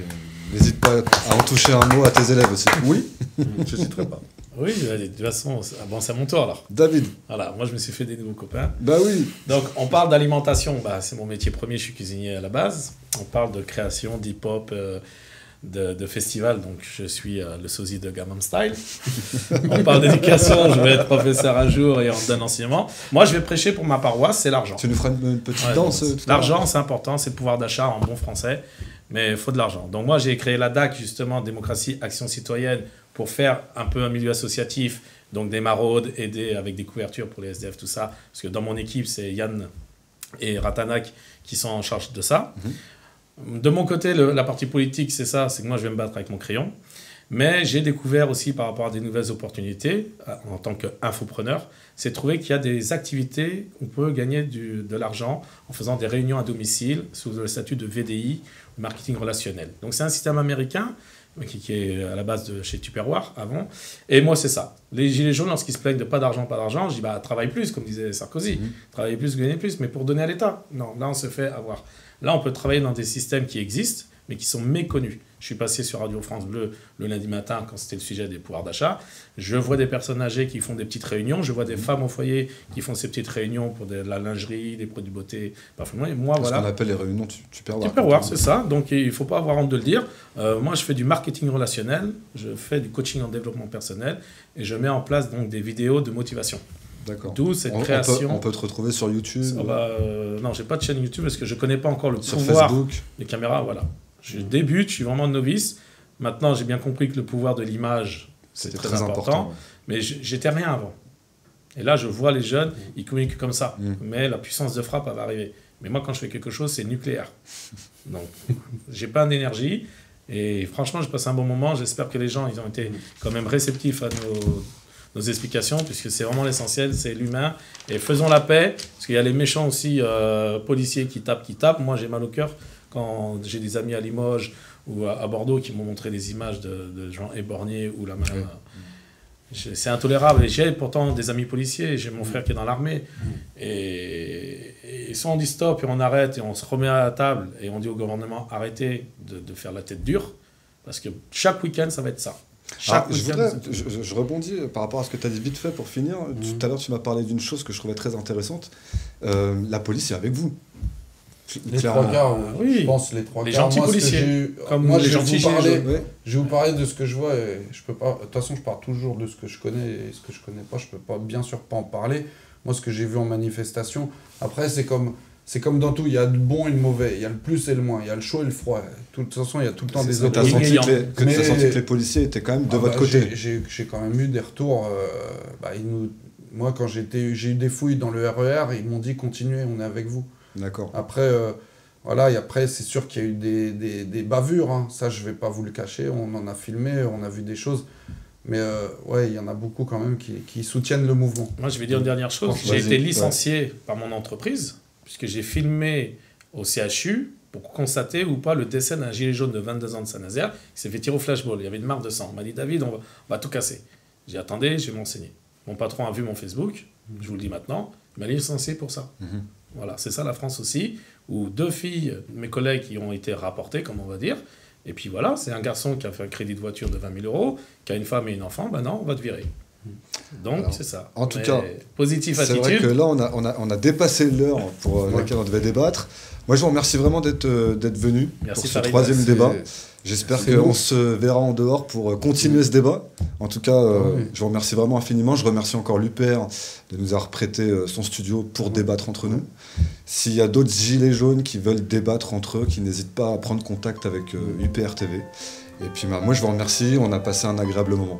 N'hésite pas à en toucher un mot à tes élèves aussi. Oui, je n'hésiterai pas. Oui, de toute façon, bon, c'est à mon tour alors. David. Voilà, moi je me suis fait des nouveaux copains. Bah oui. Donc on parle d'alimentation, bah, c'est mon métier premier, je suis cuisinier à la base. On parle de création, d'hip-hop, euh, de, de, festival, donc je suis euh, le sosie de Gamam Style. on parle d'éducation, je vais être professeur un jour et en donne enseignement. Moi je vais prêcher pour ma paroisse, c'est l'argent. Tu nous feras une, petite danse euh, L'argent c'est important, c'est le pouvoir d'achat en bon français, mais il faut de l'argent. Donc moi j'ai créé la DAC justement, Démocratie, Action Citoyenne pour faire un peu un milieu associatif, donc des maraudes, aider avec des couvertures pour les SDF, tout ça. Parce que dans mon équipe, c'est Yann et Ratanak qui sont en charge de ça. Mhm. De mon côté, la partie politique, c'est ça, c'est que moi je vais me battre avec mon crayon. Mais j'ai découvert aussi par rapport à des nouvelles opportunités, euh, en tant qu'infopreneur, c'est trouver qu'il y a des activités où on peut gagner du, de l'argent en faisant des réunions à domicile sous le statut de VDI, marketing relationnel. Donc c'est un système américain qui, est à la base de chez Tupperware avant. Et moi, c'est ça. Les gilets jaunes, lorsqu'ils se plaignent de pas d'argent, pas d'argent, je dis bah travaille plus, comme disait Sarkozy. Mhm. Travaille plus, gagnez plus, mais pour donner à l'État. Non, là, on se fait avoir. Là, on peut travailler dans des systèmes qui existent, mais qui sont méconnus. Je suis passé sur Radio France Bleu le lundi matin quand c'était le sujet des pouvoirs d'achat. Je vois des personnes âgées qui font des petites réunions. Je vois des femmes au foyer qui font ces petites réunions pour de la lingerie, des produits beauté, parfumés. Et moi, voilà. Ce qu'on appelle les réunions Tupperware. Tupperware, c'est ça. Donc il ne faut pas avoir honte de le dire. Euh, moi, je fais du marketing relationnel, je fais du coaching en développement personnel et je mets en place donc des vidéos de motivation. D'accord. D'où cette création. On peut, te retrouver sur YouTube ah bah, euh, Non, j'ai pas de chaîne YouTube parce que je connais pas encore le sur pouvoir Facebook. des caméras. Voilà. Je débute, je suis vraiment novice. Maintenant, j'ai bien compris que le pouvoir de l'image, c'est très, important, mais j'étais rien avant. Et là, je vois les jeunes, ils communiquent comme ça. Mm. Mais la puissance de frappe, elle va arriver. Mais moi, quand je fais quelque chose, c'est nucléaire. Donc, j'ai pas d'énergie. Et franchement, je passe un bon moment. J'espère que les gens, ils ont été quand même réceptifs à nos, explications, puisque c'est vraiment l'essentiel, c'est l'humain. Et faisons la paix, parce qu'il y a les méchants aussi, euh, policiers qui tapent, qui tapent. Moi, j'ai mal au cœur quand j'ai des amis à Limoges ou à, Bordeaux qui m'ont montré des images de, gens éborgnés ou la main. C'est intolérable. Et j'ai pourtant des amis policiers. J'ai mon frère qui est dans l'armée. Et, et, soit on dit stop et on arrête et on se remet à la table et on dit au gouvernement arrêtez de, faire la tête dure. Parce que chaque week-end, ça va être ça. Ah, je, je, rebondis par rapport à ce que tu as dit vite fait pour finir. Mm. Tout à l'heure, tu m'as parlé d'une chose que je trouvais très intéressante. Euh, la police est avec vous. Les trois quarts, oui. je pense les trois les Gentils policiers. Comme moi, les je gentils vais, vous parler, je vais vous parler de ce que je vois. Et je peux pas. De toute façon, je parle toujours de ce que je connais et ce que je connais pas. Je peux pas, bien sûr, pas en parler. Moi, ce que j'ai vu en manifestation. Après, c'est comme. C'est comme dans tout, il y a le bon et le mauvais, il y a le plus et le moins, il y a le chaud et le froid. De toute façon, il y a tout le temps des opinions. Tu as senti que les policiers étaient quand même de ah votre bah, côté J'ai quand même eu des retours. Euh, bah, ils nous, moi, quand j'ai eu des fouilles dans le RER, e ils m'ont dit continuez, on est avec vous. D'accord. Après, euh, voilà, et après, c'est sûr qu'il y a eu des, des, des bavures, hein. ça je vais pas vous le cacher, on en a filmé, on a vu des choses. Mais euh, ouais, il y en a beaucoup quand même qui, qui, soutiennent le mouvement. Moi, je vais dire une dernière chose. J'ai été licencié par mon entreprise puisque j'ai filmé au CHU pour constater ou pas le décès d'un gilet jaune de 22 ans de Saint-Nazaire qui s'est fait tirer au flashball. Il y avait une marque de sang. On m'a dit David, on va, tout casser. J'ai attendu, je vais m'enseigner. Mon patron a vu mon Facebook, je vous le dis maintenant, il m'a licencié pour ça. Mhm. Voilà, c'est ça la France aussi, où deux filles, mes collègues qui ont été rapportées, comme on va dire, et puis voilà, c'est un garçon qui a fait un crédit de voiture de 20 000 euros, qui a une femme et une enfant, ben non, on va te virer. Donc, c'est ça. En tout cas, positif attitude. C'est vrai que là, on a, on a, on a dépassé l'heure pour laquelle on devait débattre. Moi, je vous remercie vraiment d'être euh, d'être venu pour ce troisième débat. J'espère qu'on se verra en dehors pour euh, continuer ce débat. En tout cas, euh, je vous remercie vraiment infiniment. Je remercie encore l'UPR de nous avoir prêté son studio pour débattre entre nous. S'il y a d'autres gilets jaunes qui veulent débattre entre eux, qui n'hésitent pas à prendre contact avec UPR TV. Et puis, bah, moi, je vous remercie. On a passé un agréable moment.